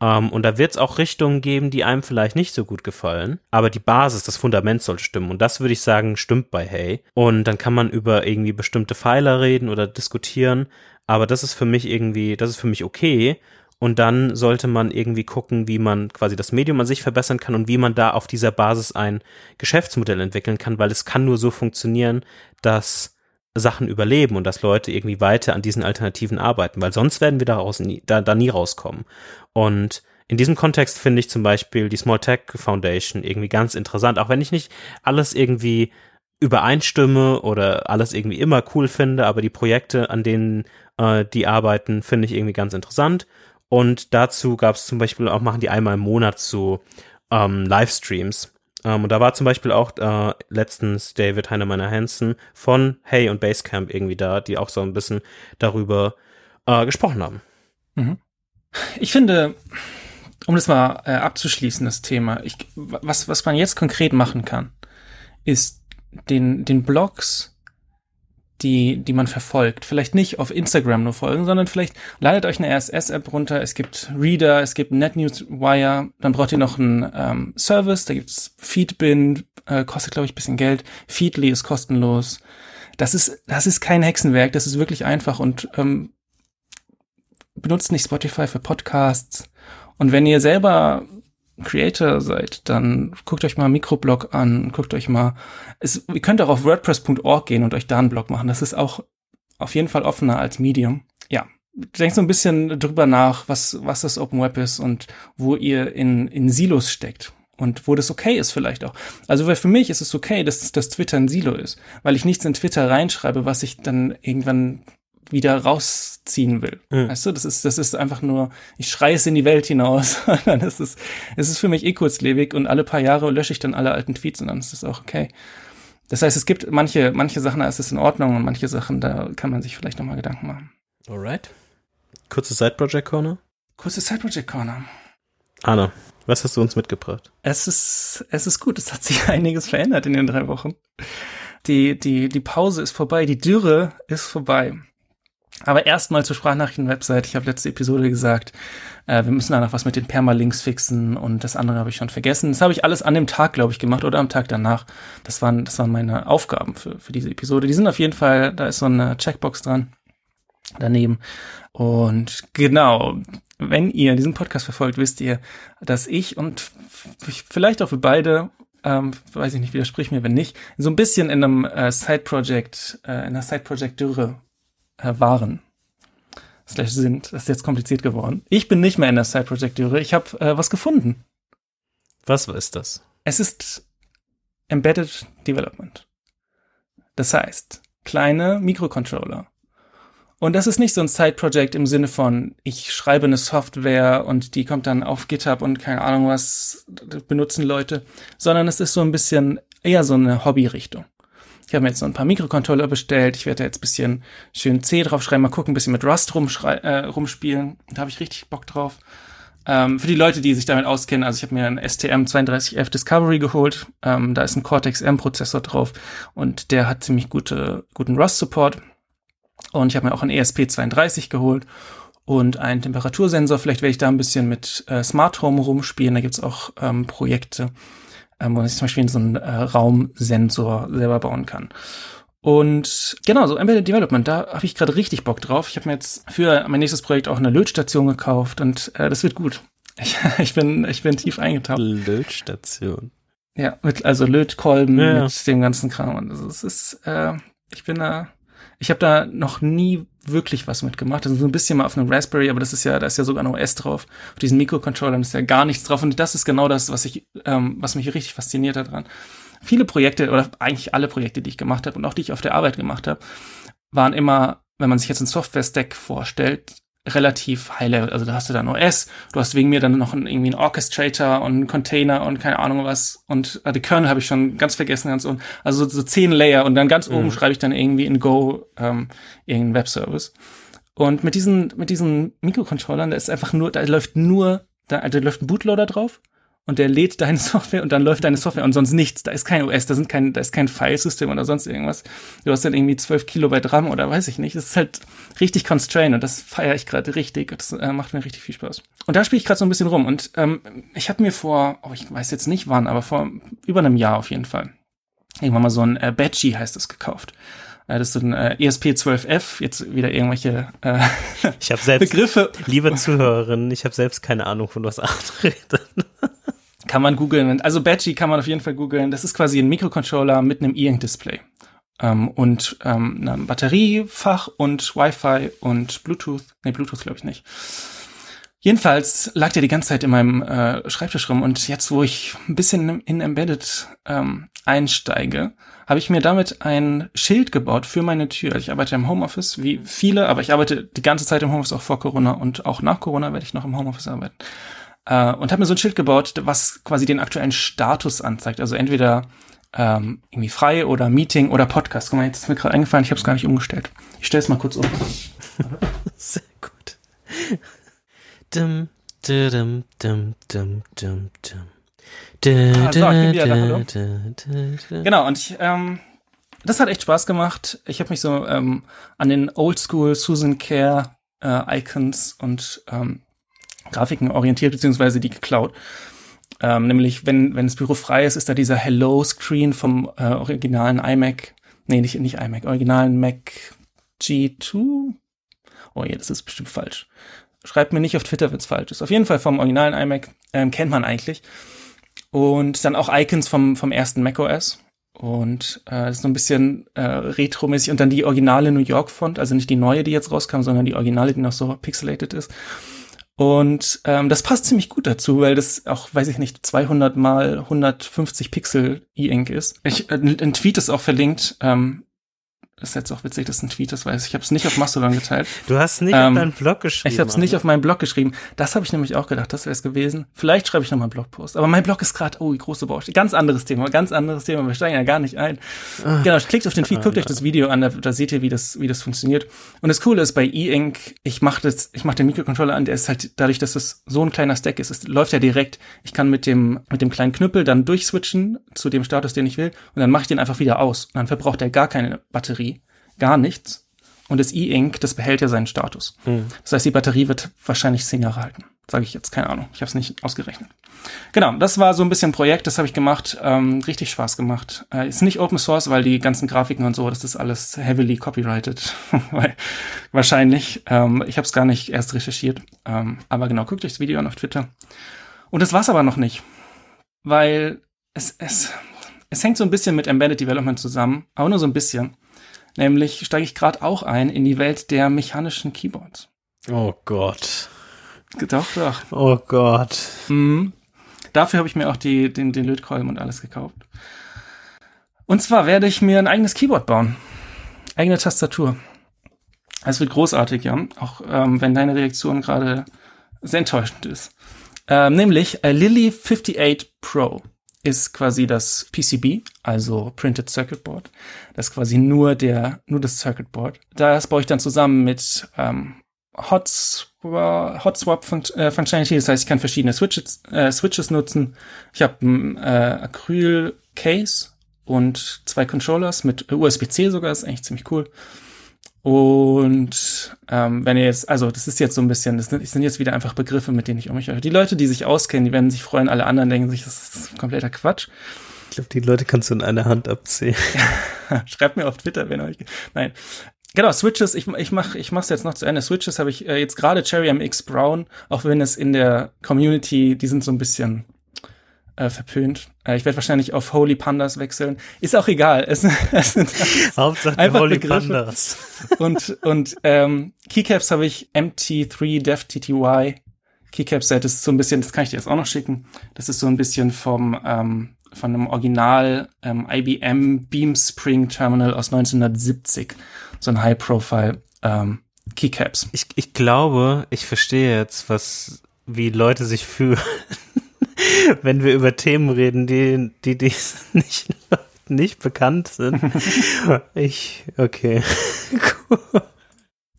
um, ähm, und da wird es auch Richtungen geben, die einem vielleicht nicht so gut gefallen. Aber die Basis, das Fundament sollte stimmen. Und das würde ich sagen, stimmt bei Hey. Und dann kann man über irgendwie bestimmte Pfeiler reden oder diskutieren. Aber das ist für mich irgendwie, das ist für mich okay. Und dann sollte man irgendwie gucken, wie man quasi das Medium an sich verbessern kann und wie man da auf dieser Basis ein Geschäftsmodell entwickeln kann, weil es kann nur so funktionieren, dass Sachen überleben und dass Leute irgendwie weiter an diesen Alternativen arbeiten, weil sonst werden wir daraus nie, da, da nie rauskommen. Und in diesem Kontext finde ich zum Beispiel die Small Tech Foundation irgendwie ganz interessant, auch wenn ich nicht alles irgendwie übereinstimme oder alles irgendwie immer cool finde, aber die Projekte, an denen äh, die arbeiten, finde ich irgendwie ganz interessant. Und dazu gab es zum Beispiel auch, machen die einmal im Monat so ähm, Livestreams ähm, und da war zum Beispiel auch äh, letztens David Heinemeyer Hansen von Hey und Basecamp irgendwie da, die auch so ein bisschen darüber äh, gesprochen haben. Mhm. Ich finde, um das mal äh, abzuschließen, das Thema, ich, was, was man jetzt konkret machen kann, ist den, den Blogs die, die man verfolgt. Vielleicht nicht auf Instagram nur folgen, sondern vielleicht ladet euch eine RSS-App runter. Es gibt Reader, es gibt NetNewsWire. Dann braucht ihr noch einen ähm, Service. Da gibt's Feedbin, äh, kostet glaube ich ein bisschen Geld. Feedly ist kostenlos. Das ist, das ist kein Hexenwerk. Das ist wirklich einfach und ähm, benutzt nicht Spotify für Podcasts. Und wenn ihr selber Creator seid, dann guckt euch mal Mikroblog an, guckt euch mal, es, ihr könnt auch auf WordPress.org gehen und euch da einen Blog machen. Das ist auch auf jeden Fall offener als Medium. Ja, denkt so ein bisschen drüber nach, was, was das Open Web ist und wo ihr in, in Silos steckt und wo das okay ist vielleicht auch. Also weil für mich ist es okay, dass das Twitter ein Silo ist, weil ich nichts in Twitter reinschreibe, was ich dann irgendwann wieder rausziehen will. Mhm. Weißt du, das ist, das ist einfach nur, ich schreie es in die Welt hinaus. dann ist es, es ist für mich eh kurzlebig und alle paar Jahre lösche ich dann alle alten Tweets und dann ist das auch okay. Das heißt, es gibt manche, manche Sachen, da ist es in Ordnung und manche Sachen, da kann man sich vielleicht nochmal Gedanken machen. Alright. Kurze Side Project Corner. Kurze Side Project Corner. Anna, was hast du uns mitgebracht? Es ist, es ist gut. Es hat sich einiges verändert in den drei Wochen. Die, die, die Pause ist vorbei. Die Dürre ist vorbei. Aber erstmal zur Sprachnachrichten-Website. Ich habe letzte Episode gesagt, äh, wir müssen da noch was mit den Permalinks fixen und das andere habe ich schon vergessen. Das habe ich alles an dem Tag, glaube ich, gemacht oder am Tag danach. Das waren, das waren meine Aufgaben für, für diese Episode. Die sind auf jeden Fall, da ist so eine Checkbox dran daneben. Und genau, wenn ihr diesen Podcast verfolgt, wisst ihr, dass ich und vielleicht auch wir beide ähm, weiß ich nicht, widersprich mir, wenn nicht, so ein bisschen in einem äh, Side-Project, äh, in einer Side-Project-Dürre waren. Slash sind. Das ist jetzt kompliziert geworden. Ich bin nicht mehr in der Side-Project-Dürre. Ich habe äh, was gefunden. Was ist das? Es ist Embedded Development. Das heißt, kleine Mikrocontroller. Und das ist nicht so ein Side-Project im Sinne von, ich schreibe eine Software und die kommt dann auf GitHub und keine Ahnung was benutzen Leute, sondern es ist so ein bisschen eher so eine Hobby-Richtung. Ich habe mir jetzt so ein paar Mikrocontroller bestellt. Ich werde da jetzt bisschen schön C draufschreiben, mal gucken, ein bisschen mit Rust äh, rumspielen. Da habe ich richtig Bock drauf. Ähm, für die Leute, die sich damit auskennen, also ich habe mir einen STM32F Discovery geholt. Ähm, da ist ein Cortex-M-Prozessor drauf und der hat ziemlich gute, guten Rust-Support. Und ich habe mir auch einen ESP32 geholt und einen Temperatursensor. Vielleicht werde ich da ein bisschen mit äh, Smart Home rumspielen. Da gibt's auch ähm, Projekte ähm, wo man sich zum Beispiel so einen äh, Raumsensor selber bauen kann. Und genau, so Embedded Development, da habe ich gerade richtig Bock drauf. Ich habe mir jetzt für mein nächstes Projekt auch eine Lötstation gekauft und äh, das wird gut. Ich, ich, bin, ich bin tief eingetaucht. Lötstation. Ja, mit, also Lötkolben ja. mit dem ganzen Kram. Und also es ist, äh, ich bin da, ich habe da noch nie wirklich was mitgemacht. Also so ein bisschen mal auf einem Raspberry, aber das ist ja, da ist ja sogar ein OS drauf. Auf diesen Mikrocontrollern ist ja gar nichts drauf. Und das ist genau das, was ich, ähm, was mich richtig fasziniert hat dran. Viele Projekte oder eigentlich alle Projekte, die ich gemacht habe und auch die ich auf der Arbeit gemacht habe, waren immer, wenn man sich jetzt ein Software-Stack vorstellt, relativ high level. Also da hast du dann OS, du hast wegen mir dann noch einen, irgendwie einen Orchestrator und einen Container und keine Ahnung was. Und äh, die Kernel habe ich schon ganz vergessen, ganz unten. Also so, so zehn Layer und dann ganz mhm. oben schreibe ich dann irgendwie in Go ähm, irgendeinen Webservice. Und mit diesen, mit diesen Mikrocontrollern, da ist einfach nur, da läuft nur, da, da läuft ein Bootloader drauf und der lädt deine Software und dann läuft deine Software und sonst nichts. Da ist kein OS, da sind kein, da ist kein Filesystem oder sonst irgendwas. Du hast dann irgendwie 12 Kilobyte RAM oder weiß ich nicht. Das ist halt richtig constrained und das feiere ich gerade richtig. Das äh, macht mir richtig viel Spaß. Und da spiele ich gerade so ein bisschen rum und ähm, ich habe mir vor, oh, ich weiß jetzt nicht wann, aber vor über einem Jahr auf jeden Fall irgendwann mal so ein äh, Badgie heißt es gekauft. Äh, das ist so ein äh, ESP12F, jetzt wieder irgendwelche äh, ich hab selbst, Begriffe. Liebe Zuhörerinnen, ich habe selbst keine Ahnung, von was Art redet. Kann man googeln. Also Badgie kann man auf jeden Fall googeln. Das ist quasi ein Mikrocontroller mit einem E-Ink-Display. Ähm, und ähm, einem Batteriefach und Wi-Fi und Bluetooth. Nee, Bluetooth glaube ich nicht. Jedenfalls lag der die ganze Zeit in meinem äh, Schreibtisch rum und jetzt, wo ich ein bisschen in Embedded ähm, einsteige, habe ich mir damit ein Schild gebaut für meine Tür. Ich arbeite im Homeoffice, wie viele, aber ich arbeite die ganze Zeit im Homeoffice auch vor Corona und auch nach Corona werde ich noch im Homeoffice arbeiten. Äh, und habe mir so ein Schild gebaut, was quasi den aktuellen Status anzeigt. Also entweder ähm, irgendwie frei oder Meeting oder Podcast. Guck mal, jetzt ist mir gerade eingefallen, ich habe es gar nicht umgestellt. Ich stelle es mal kurz um. Sehr gut. Dum, dum, dum, dum, dum, dum. Ah, so, da. Genau, und ich, ähm, das hat echt Spaß gemacht. Ich habe mich so ähm, an den Oldschool Susan Care äh, Icons und ähm, Grafiken orientiert, beziehungsweise die geklaut. Ähm, nämlich, wenn, wenn das Büro frei ist, ist da dieser Hello-Screen vom äh, originalen iMac. Nee, nicht, nicht iMac, originalen Mac G2. Oh je, das ist bestimmt falsch. Schreibt mir nicht auf Twitter, wenn's falsch ist. Auf jeden Fall vom originalen iMac ähm, kennt man eigentlich. Und dann auch Icons vom, vom ersten macOS. Und äh, ist so ein bisschen äh, retromäßig. Und dann die originale New York Font, also nicht die neue, die jetzt rauskam, sondern die originale, die noch so pixelated ist. Und ähm, das passt ziemlich gut dazu, weil das auch, weiß ich nicht, 200 mal 150 Pixel E-Ink ist. Ich, äh, ein Tweet ist auch verlinkt. Ähm, ist jetzt auch witzig, dass ein Tweet das weiß. Ich habe es nicht auf Mastodon geteilt. Du hast nicht Ähm, auf deinen Blog geschrieben. Ich habe es nicht auf meinen Blog geschrieben. Das habe ich nämlich auch gedacht, das wäre es gewesen. Vielleicht schreibe ich noch mal einen Blogpost. Aber mein Blog ist gerade, oh, die große Baustelle. Ganz anderes Thema, ganz anderes Thema. Wir steigen ja gar nicht ein. Genau, klickt auf den Tweet, guckt euch das Video an, da, da seht ihr, wie das, wie das funktioniert. Und das Coole ist bei E-Ink, ich mache das, ich mache den Mikrocontroller an, der ist halt dadurch, dass das so ein kleiner Stack ist, es läuft ja direkt. Ich kann mit dem, mit dem kleinen Knüppel dann durchswitchen zu dem Status, den ich will. Und dann mache ich den einfach wieder aus. Und dann verbraucht er gar keine Batterie gar nichts. Und das E-Ink, das behält ja seinen Status. Das heißt, die Batterie wird wahrscheinlich zehn Jahre halten. Sage ich jetzt, keine Ahnung. Ich habe es nicht ausgerechnet. Genau, das war so ein bisschen ein Projekt, das habe ich gemacht. Ähm, richtig Spaß gemacht. Äh, ist nicht Open Source, weil die ganzen Grafiken und so, das ist alles heavily copyrighted. wahrscheinlich. Ähm, ich habe es gar nicht erst recherchiert. Ähm, aber genau, guckt euch das Video an auf Twitter. Und das war's aber noch nicht. Weil es, es, es hängt so ein bisschen mit Embedded Development zusammen, aber nur so ein bisschen. Nämlich steige ich gerade auch ein in die Welt der mechanischen Keyboards. Oh Gott. Doch, doch. Oh Gott. Mhm. Dafür habe ich mir auch die, den, den Lötkolben und alles gekauft. Und zwar werde ich mir ein eigenes Keyboard bauen. Eigene Tastatur. Es wird großartig, ja. Auch ähm, wenn deine Reaktion gerade sehr enttäuschend ist. Ähm, nämlich äh, Lily 58 Pro ist quasi das PCB, also Printed Circuit Board. Das ist quasi nur der, nur das Circuit Board. Das baue ich dann zusammen mit ähm, Hot, Hot Swap Func äh, Functionality. Das heißt, ich kann verschiedene Switches, äh, Switches nutzen. Ich habe ein äh, Acryl Case und zwei Controllers mit USB-C sogar. Das ist eigentlich ziemlich cool. Und ähm, wenn ihr jetzt, also das ist jetzt so ein bisschen, das sind jetzt wieder einfach Begriffe, mit denen ich um mich höre. Die Leute, die sich auskennen, die werden sich freuen, alle anderen denken sich, das ist kompletter Quatsch. Ich glaube, die Leute kannst du in einer Hand abzählen. Schreibt mir auf Twitter, wenn euch. Nein. Genau, Switches, ich, ich mach ich mach's jetzt noch zu Ende. Switches habe ich äh, jetzt gerade Cherry MX Brown, auch wenn es in der Community, die sind so ein bisschen äh, verpönt. Äh, ich werde wahrscheinlich auf Holy Pandas wechseln. Ist auch egal. Es, es sind Hauptsache Einfach Holy Begriffe. Pandas. und und ähm, Keycaps habe ich MT3 Dev TTY. Keycap Set ist so ein bisschen, das kann ich dir jetzt auch noch schicken. Das ist so ein bisschen vom ähm, von einem Original ähm, IBM Beam Spring Terminal aus 1970. So ein High Profile ähm, Keycaps. Ich, ich glaube, ich verstehe jetzt, was, wie Leute sich fühlen, wenn wir über Themen reden, die, die, die nicht, nicht bekannt sind. Ich, okay.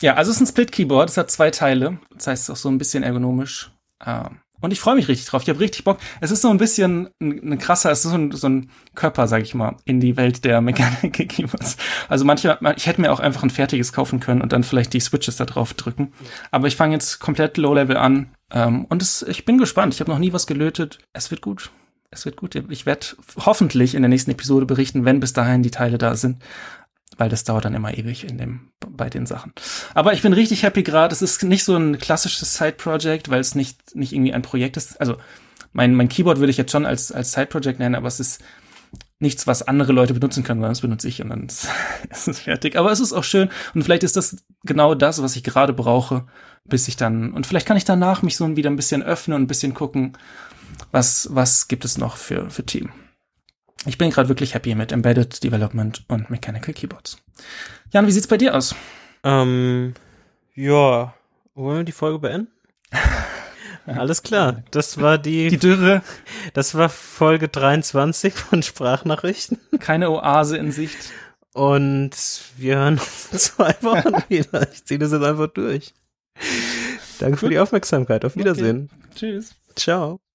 Ja, also es ist ein Split Keyboard. Es hat zwei Teile. Das heißt, es ist auch so ein bisschen ergonomisch. Ähm, und ich freue mich richtig drauf. Ich habe richtig Bock. Es ist so ein bisschen ein, ein krasser, es ist so ein, so ein Körper, sag ich mal, in die Welt der Mechanical Keyboards. Also manche, ich hätte mir auch einfach ein fertiges kaufen können und dann vielleicht die Switches da drauf drücken. Aber ich fange jetzt komplett Low-Level an. Ähm, und es, ich bin gespannt. Ich habe noch nie was gelötet. Es wird gut. Es wird gut. Ich werde hoffentlich in der nächsten Episode berichten, wenn bis dahin die Teile da sind weil das dauert dann immer ewig in dem bei den Sachen. Aber ich bin richtig happy gerade. Es ist nicht so ein klassisches Side-Project, weil es nicht nicht irgendwie ein Projekt ist. Also mein mein Keyboard würde ich jetzt schon als als Side-Project nennen, aber es ist nichts, was andere Leute benutzen können, weil das benutze ich und dann ist, ist es fertig. Aber es ist auch schön und vielleicht ist das genau das, was ich gerade brauche, bis ich dann und vielleicht kann ich danach mich so wieder ein bisschen öffnen und ein bisschen gucken, was was gibt es noch für für Team. Ich bin gerade wirklich happy mit Embedded Development und Mechanical Keyboards. Jan, wie sieht's bei dir aus? Ähm, ja, wollen wir die Folge beenden? Alles klar, das war die, Die Dürre, das war Folge 23 von Sprachnachrichten keine Oase in Sicht. und wir hören uns in zwei Wochen wieder. Ich ziehe das jetzt einfach durch. Danke für die Aufmerksamkeit. Auf Wiedersehen. Tschüss. Ciao.